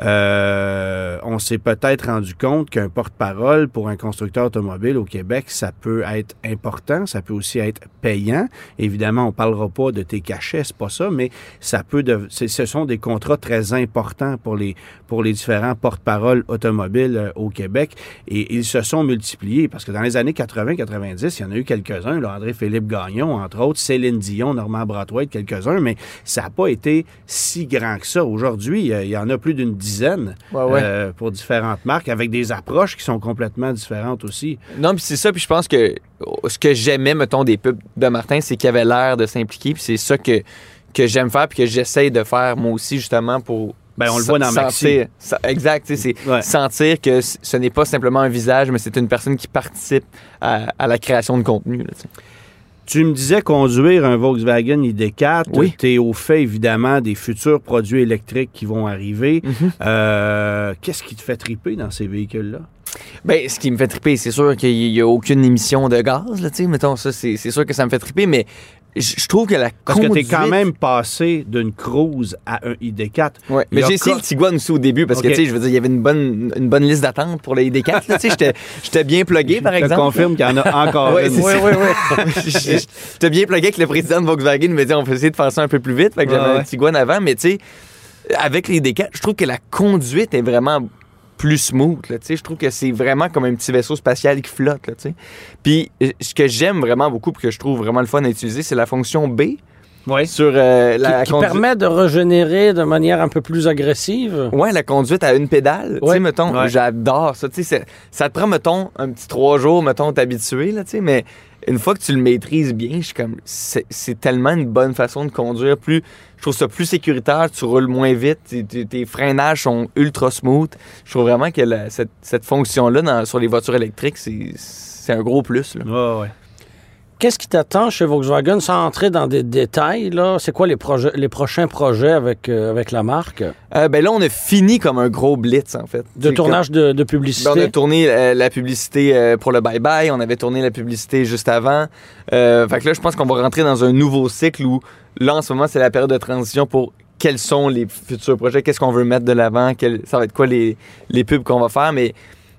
euh, on s'est peut-être rendu compte qu'un porte-parole pour un constructeur automobile au Québec, ça peut être important, ça peut aussi être payant. Évidemment, on parlera pas de tes cachets, c'est pas ça, mais ça peut, ce sont des contrats très importants pour les pour les différents porte-paroles automobiles euh, au Québec et ils se sont multipliés parce que dans les années 80-90, il y en a eu quelques-uns, là, André-Philippe Gagnon, entre autres, Céline Dion, Normand Brathwaite, quelques-uns, mais ça n'a pas été si grand que ça. Aujourd'hui, euh, il y en a plus d'une dizaine Ouais, ouais. euh, pour différentes marques avec des approches qui sont complètement différentes aussi. Non, puis c'est ça, puis je pense que oh, ce que j'aimais, mettons, des pubs de Martin, c'est qu'il avait l'air de s'impliquer, puis c'est ça que, que j'aime faire, puis que j'essaye de faire moi aussi, justement, pour. Ben, on le voit dans sentir, sa- Exact, c'est Ouais. sentir que ce n'est pas simplement un visage, mais c'est une personne qui participe à, à la création de contenu. là, tu me disais conduire un Volkswagen ID4. Oui. Tu es au fait, évidemment, des futurs produits électriques qui vont arriver. Mhm. Euh, Qu'est-ce qui te fait triper dans ces véhicules-là? Ben, ce qui me fait triper, c'est sûr qu'il n'y a aucune émission de gaz, là, tu sais, mettons, ça, c'est c'est sûr que ça me fait triper, mais je trouve que la Parce que tu es conduite- quand même passé d'une Cruise à un ID4. Ouais, Il mais j'ai essayé le Tiguan aussi au début parce que, tu sais, je veux dire, il y avait une bonne, une bonne liste d'attente pour le ID4. là, Tu sais, j'étais- j'étais bien plugué, par Je te exemple. confirme qu'il y en a encore Ouais, une. c'est ça. J'étais bien plugué que le président de Volkswagen me dit on peut essayer de faire ça un peu plus vite. Fait que j'avais un. Tiguan avant, mais tu sais, avec les D4, je trouve que la conduite est vraiment plus smooth. Là, je trouve que c'est vraiment comme un petit vaisseau spatial qui flotte. Là. Puis euh, ce que j'aime vraiment beaucoup et que je trouve vraiment le fun à utiliser, c'est la fonction B Ouais. sur euh, la qui, qui conduite. permet de régénérer de manière un peu plus agressive. Ouais, la conduite à une pédale. Tu Ouais. sais, mettons, Ouais. j'adore ça. Tu sais, ça te prend, mettons, un petit trois jours, mettons, t'habituer, là, tu sais, mais une fois que tu le maîtrises bien, je suis comme, c'est tellement une bonne façon de conduire. Plus, je trouve ça plus sécuritaire, tu roules moins vite, tes, freinages sont ultra smooth. Je trouve vraiment que la- cette, cette fonction-là sur les voitures électriques, c'est c'est un gros plus. Là. Ouais, ouais. Qu'est-ce qui t'attend chez Volkswagen sans entrer dans des détails? là? C'est quoi les, projets, les prochains projets avec, euh, avec la marque? Euh, ben là, on a fini comme un gros blitz, en fait. De tournage de, de Ben, publicité? on a tourné euh, la publicité pour le Bye Bye, on avait tourné la publicité juste avant. Euh, fait que là, je pense qu'on va rentrer dans un nouveau cycle où, là, en ce moment, c'est la période de transition pour quels sont les futurs projets, qu'est-ce qu'on veut mettre de l'avant, quel- ça va être quoi les, les pubs qu'on va faire. Mais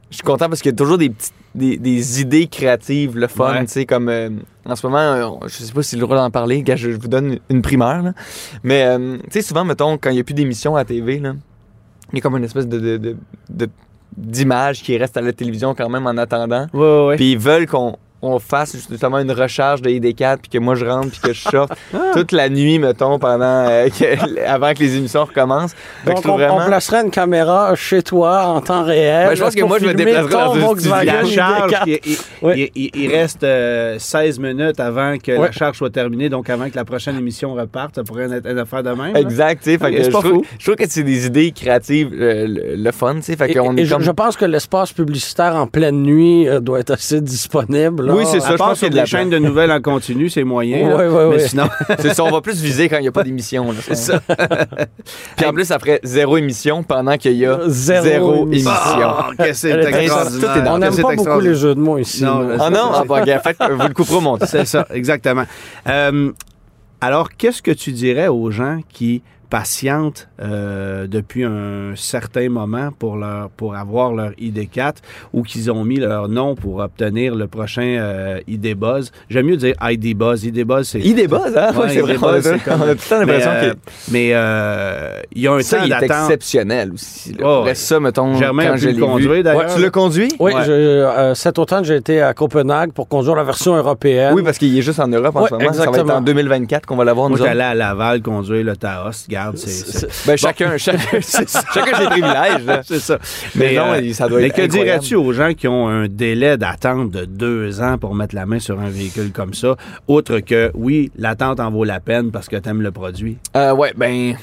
je suis content parce qu'il y a toujours des, petites, des, des idées créatives, le fun, Ouais. tu sais, comme euh, en ce moment, euh, je sais pas si le droit d'en parler, je, je vous donne une primeur, là. Mais, euh, tu sais, souvent, mettons, quand il n'y a plus d'émissions à TV, là, il y a comme une espèce de, de, de- de- d'image qui reste à la télévision quand même en attendant. Puis ils veulent qu'on on fasse justement une recharge de ID4 puis que moi je rentre puis que je sorte Ah. toute la nuit mettons pendant euh, que- avant que les émissions recommencent. Donc, je trouve on, on vraiment placerait une caméra chez toi en temps réel. Ben, je pense que moi, je me ton dans un Volkswagen la charge, ID4. il, il- reste euh, 16 minutes avant que la charge soit terminée, donc avant que la prochaine émission reparte, ça pourrait être une affaire de même. Exact, tu sais. Je, pas trouve, fou. je trouve que c'est des idées créatives, euh, le, le fun, tu sais. Fait Et, qu'on et est je, comme... je pense que l'espace publicitaire en pleine nuit euh, doit être assez disponible. Là. Oui, c'est ça. À je part pense qu'il y a sur de la des chaînes de nouvelles en continu, c'est moyen. là. Ouais, ouais, mais sinon, C'est ça, on va plus viser quand il n'y a pas d'émission. C'est ça. Puis en plus, ça ferait zéro émission pendant qu'il y a Zéro zéro, émission. émission. Oh, que c'est extraordinaire. On n'aime pas beaucoup les jeux de mots ici. Non. Ah non? Ah bah, gars, fait, que vous le couperez au montage. C'est ça, exactement. Euh, alors, qu'est-ce que tu dirais aux gens qui patientent euh, depuis un certain moment pour, leur, pour avoir leur ID4 ou qu'ils ont mis leur nom pour obtenir le prochain euh, ID Buzz. J'aime mieux dire ID Buzz. ID Buzz, c'est... Il débuzz, hein? Ouais, Ouais, c'est vrai. ID On a, Buzz, c'est comme- on a tout le temps Mais, l'impression euh, que. mais euh, il y a un Ça, temps il est d'attente. exceptionnel aussi. Oh, Après ça, mettons, Germain quand a je l'ai le conduire, vu. d'ailleurs. Ouais, tu l'as conduit? Oui, Ouais. je- euh, cet automne, j'ai été à Copenhague pour conduire la version européenne. Oui, parce qu'il est juste en Europe en Ouais, ce moment. Ça va être exactement. en 2024 qu'on va l'avoir, Moi, allé à Laval conduire le Taos. C'est... Ben, chacun, chacun, chacun ses privilèges. C'est ça. Mais non, euh, ça doit mais être que incroyable. dirais-tu aux gens qui ont un délai d'attente de deux ans pour mettre la main sur un véhicule comme ça, outre que, oui, l'attente en vaut la peine parce que tu aimes le produit? Euh, ouais, ben,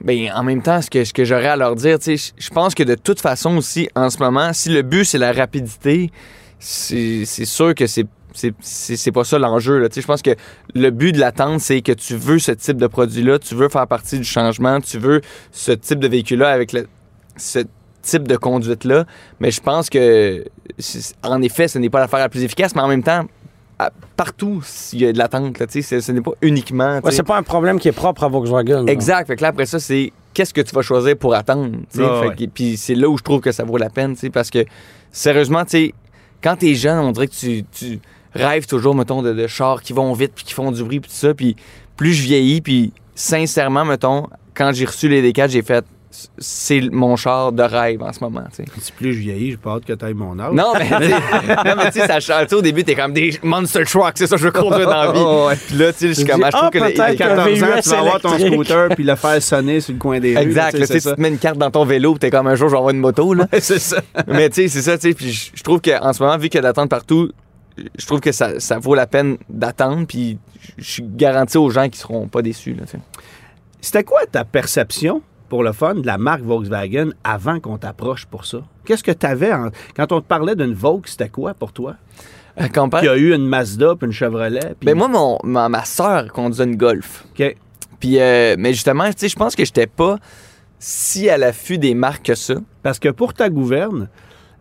ben, en même temps, ce que, ce que j'aurais à leur dire, je- pense que de toute façon aussi, en ce moment, si le but c'est la rapidité, c'est c'est sûr que c'est c'est- c'est c'est pas ça l'enjeu. là. Tu sais, Je pense que le but de l'attente, c'est que tu veux ce type de produit-là, tu veux faire partie du changement, tu veux ce type de véhicule-là avec le, ce type de conduite-là. Mais je pense que, en effet, ce n'est pas l'affaire la plus efficace, mais en même temps, à- partout, il y a de l'attente. là, tu sais, c'est- Ce n'est pas uniquement. Ouais, c'est pas un problème qui est propre à Volkswagen. là. Exact. Fait que là, après ça, c'est qu'est-ce que tu vas choisir pour attendre. Ah ouais. Puis c'est là où je trouve que ça vaut la peine. tu sais, Parce que, sérieusement, tu sais, quand t'es jeune, on dirait que tu, tu rêves toujours, mettons, de, de chars qui vont vite puis qui font du bruit puis tout ça. Puis plus je vieillis, puis sincèrement, mettons, quand j'ai reçu les D4, j'ai fait c'est mon char de rêve en ce moment. tu sais. Plus je vieillis, j'ai pas hâte que tu ailles mon âge. Non, mais tu sais, ça Au début, t'es comme des monster trucks, c'est ça je veux conduire dans la vie. Oh, ouais. Puis là, tu sais, je suis comme, ah, je trouve ah, que les- qu'un 14 ans, tu vas avoir ton scooter puis le faire sonner sur le coin des rues. Exact. tu te mets une carte dans ton vélo, t'es comme un jour, je vais avoir une moto. Là. c'est ça. Mais tu sais, c'est ça, tu sais. Puis je trouve qu'en ce moment, vu qu'il y a d'attente partout, je trouve que ça, ça vaut la peine d'attendre. Puis je suis garanti aux gens qui seront pas déçus. Là. C'était quoi ta perception, pour le fun, de la marque Volkswagen avant qu'on t'approche pour ça? Qu'est-ce que tu avais quand on te parlait d'une Volks, c'était quoi pour toi? Euh, quand Il y a eu une Mazda puis une Chevrolet. puis- Ben moi, mon, ma, ma soeur conduisait une Golf. OK. Puis, euh, mais justement, tu sais, je pense que j'étais pas si à l'affût des marques que ça. Parce que pour ta gouverne,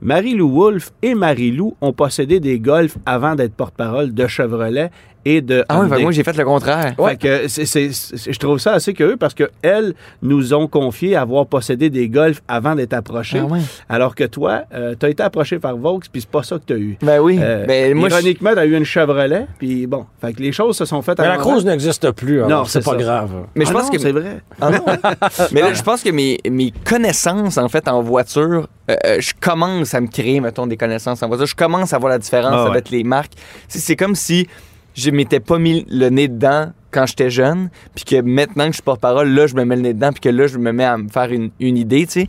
Marie-Lou Wolfe et Marie-Lou ont possédé des Golf avant d'être porte-parole de Chevrolet et de Ah oui, Hyundai. moi, j'ai fait le contraire. Fait que c'est- c'est- c'est- je trouve ça assez curieux parce que elles nous ont confié avoir possédé des Golf avant d'être approchés. Ah ouais. Alors que toi, tu as été approché par Vaux, puis c'est pas ça que tu as eu. Ben oui. Euh, ben, moi, ironiquement, tu as eu une Chevrolet, puis bon, fait que les choses se sont faites à Mais la cause n'existe plus, alors Non, c'est c'est pas ça. grave. mais je Ah pense non, que c'est vrai. Ah non? Mais là, je pense que mes, mes connaissances, en fait, en voiture, euh, euh, je commence à me créer, mettons, des connaissances en voiture. Je commence à voir la différence Ah ouais. avec les marques. C'est comme si je m'étais pas mis le nez dedans quand j'étais jeune, puis que maintenant que je suis porte-parole, là, je me mets le nez dedans, puis que là, je me mets à me faire une, une idée, tu sais.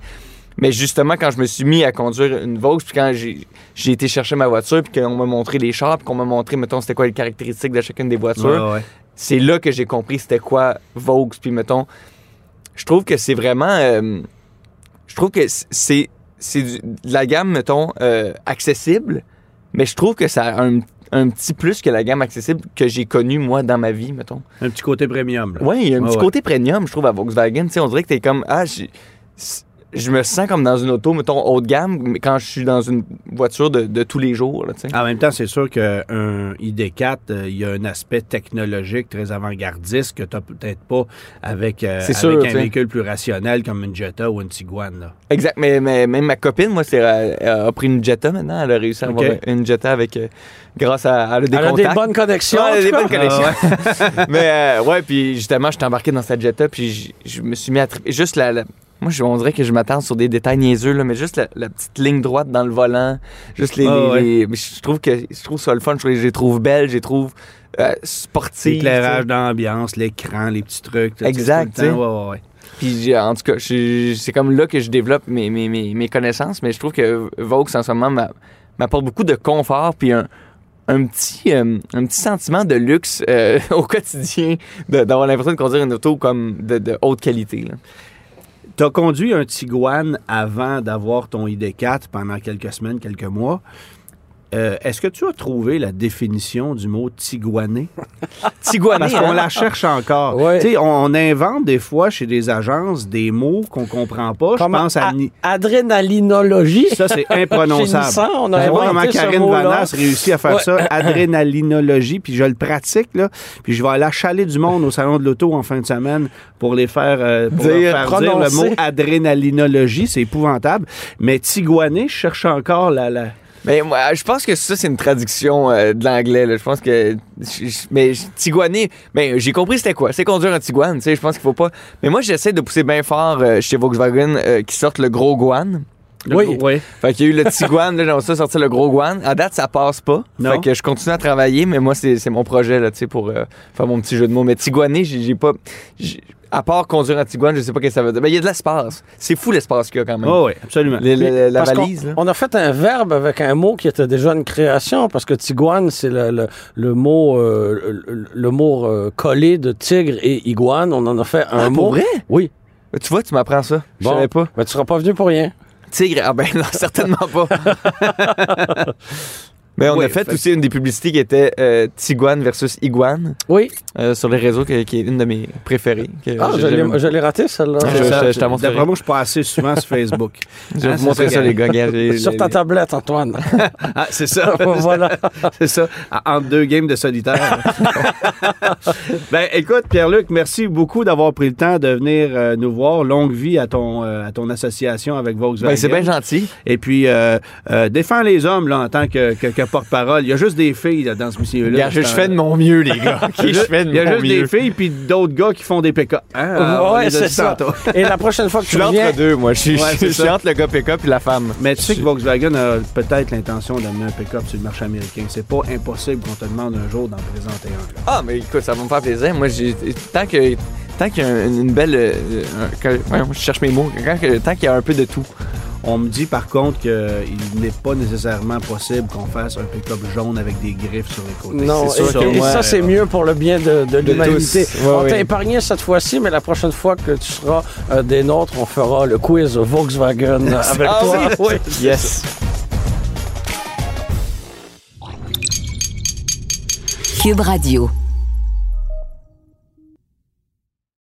Mais justement, quand je me suis mis à conduire une Vaux, puis quand j'ai été chercher ma voiture, puis qu'on m'a montré les chars, puis qu'on m'a montré, mettons, c'était quoi les caractéristiques de chacune des voitures, Ouais, ouais. c'est là que j'ai compris c'était quoi Vaux. Puis mettons, je trouve que c'est vraiment. euh, je trouve que c'est de la gamme, mettons, euh, accessible, mais je trouve que ça a un, un petit plus que la gamme accessible que j'ai connue, moi, dans ma vie, mettons. Un petit côté premium. Oui, il y a un petit ouais. côté premium, je trouve, à Volkswagen. Tu sais, on dirait que t'es comme. Ah, je me sens comme dans une auto, mettons, haut de gamme, mais quand je suis dans une voiture de, de tous les jours, là, tu sais. En même temps, c'est sûr qu'un ID4, euh, il y a un aspect technologique très avant-gardiste que tu n'as peut-être pas avec, euh, avec sûr, un véhicule plus rationnel comme une Jetta ou une Tiguan. là. Exact, mais, mais même ma copine, moi, c'est, euh, elle a pris une Jetta maintenant. Elle a réussi à avoir une Jetta avec, euh, grâce à, elle a des Elle a des bonnes connexions. Ouais, elle a des bonnes connexions. mais euh, ouais, puis justement, je suis embarqué dans cette Jetta, puis je, me suis mis à triper. Juste la, la- moi, je, on dirait que je m'attends sur des détails niaiseux, là, mais juste la, la petite ligne droite dans le volant, juste les, les- ouais. les- mais je trouve que je trouve ça le fun. Je, les trouve belles, je les trouve euh, sportives. L'éclairage d'ambiance, l'écran, les petits trucs. là, Exact, tout le temps, ouais, ouais, ouais. Puis en tout cas, c'est comme là que je développe mes, mes, mes, mes connaissances, mais je trouve que Vaux en ce moment m'a- m'apporte beaucoup de confort puis un, un petit, euh, un petit sentiment de luxe euh, au quotidien, d'avoir l'impression de conduire une auto comme de, de haute qualité. là. Tu as conduit un Tiguan avant d'avoir ton ID4 pendant quelques semaines, quelques mois. Euh, est-ce que tu as trouvé la définition du mot tiguané? Tiguané, Parce qu'on hein? la cherche encore. Ouais. Tu sais, on, on invente des fois chez des agences des mots qu'on comprend pas. Je pense à... a- adrénalinologie? Ça, c'est imprononçable. On a sais pas inventé comment Karine. Vanasse réussit à faire Ouais. ça, adrénalinologie, puis je le pratique, là, puis je vais aller achaler du monde au salon de l'auto en fin de semaine pour les faire, euh, pour leur Dire, faire dire le mot adrénalinologie, c'est épouvantable. Mais tiguané, je cherche encore la... la... Mais moi, je pense que ça, c'est une traduction euh, de l'anglais. là. Je pense que. je- Mais je- tiguané, mais j'ai compris c'était quoi. C'est conduire un Tiguan, tu sais. Je pense qu'il faut pas. Mais moi, j'essaie de pousser bien fort euh, chez Volkswagen euh, qui sortent le gros Guan. Le- Oui. oui. Fait qu'il y a eu le Tiguan, là, j'aimerais ça sortir le gros Guan. À date, ça passe pas. Non. Fait que je continue à travailler, mais moi, c'est c'est mon projet, là, tu sais, pour euh, faire mon petit jeu de mots. Mais Tiguané, j'ai j'ai pas. j'ai- À part conduire un Tiguan, je sais pas ce que ça veut dire. Mais il y a de l'espace. C'est fou l'espace qu'il y a quand même. Oh, oui, absolument. Le- le- la Parce valise, là. On a fait un verbe avec un mot qui était déjà une création, parce que tiguane, c'est le, le, le mot, euh, le, le mot euh, collé de tigre et iguane. On en a fait un Ah, mot. pour vrai? Oui. Tu vois, tu m'apprends ça. Je Bon. savais pas. Mais tu seras pas venu pour rien. Tigre, ah ben non, certainement pas. Mais on Oui, a fait, fait- aussi une des publicités qui était euh, Tiguan versus Iguane Oui. euh, sur les réseaux, qui, qui est une de mes préférées. que Ah, j'ai je l'ai- je l'ai raté, celle-là. Ah, je- je. D'après moi, je suis pas assez souvent sur Facebook. Je vais Ah, vous montrer ça les gars. Sur ta tablette, Antoine. Ah, c'est ça. voilà. C'est ça. En- Entre deux games de solitaire. ben, écoute, Pierre-Luc, merci beaucoup d'avoir pris le temps de venir euh, nous voir. Longue vie à ton, euh, à ton association avec Volkswagen. Ben, c'est bien gentil. Et puis, euh, euh, défends les hommes là, en tant que, que- porte-parole. Il y a juste des filles là, dans ce. Regarde, je, je fais de mon mieux, les gars. Je fais de il y a mon juste mieux. des filles puis d'autres gars qui font des pick-up. Hein? Ouais, c'est ça. Et la prochaine fois que Je tu suis reviens, entre deux, moi. Je suis Ouais, je suis entre le gars pick-up et la femme. Mais tu sais que Volkswagen a peut-être l'intention d'amener un pick-up sur le marché américain. C'est pas impossible qu'on te demande un jour d'en présenter un. là. Ah, mais écoute, ça va me faire plaisir. Moi, j'ai tant que tant qu'il y a un- une belle, euh, un- que- ouais, je cherche mes mots. Quand que- tant qu'il y a un peu de tout. On me dit par contre qu'il n'est pas nécessairement possible qu'on fasse un pick-up jaune avec des griffes sur les côtés. Non, et, sûr, et moi, ça, c'est euh, mieux pour le bien de, de l'humanité. Ouais, on t'a épargné cette fois-ci, mais la prochaine fois que tu seras euh, des nôtres, on fera le quiz Volkswagen avec Ah toi. oui? Yes. Cube Radio.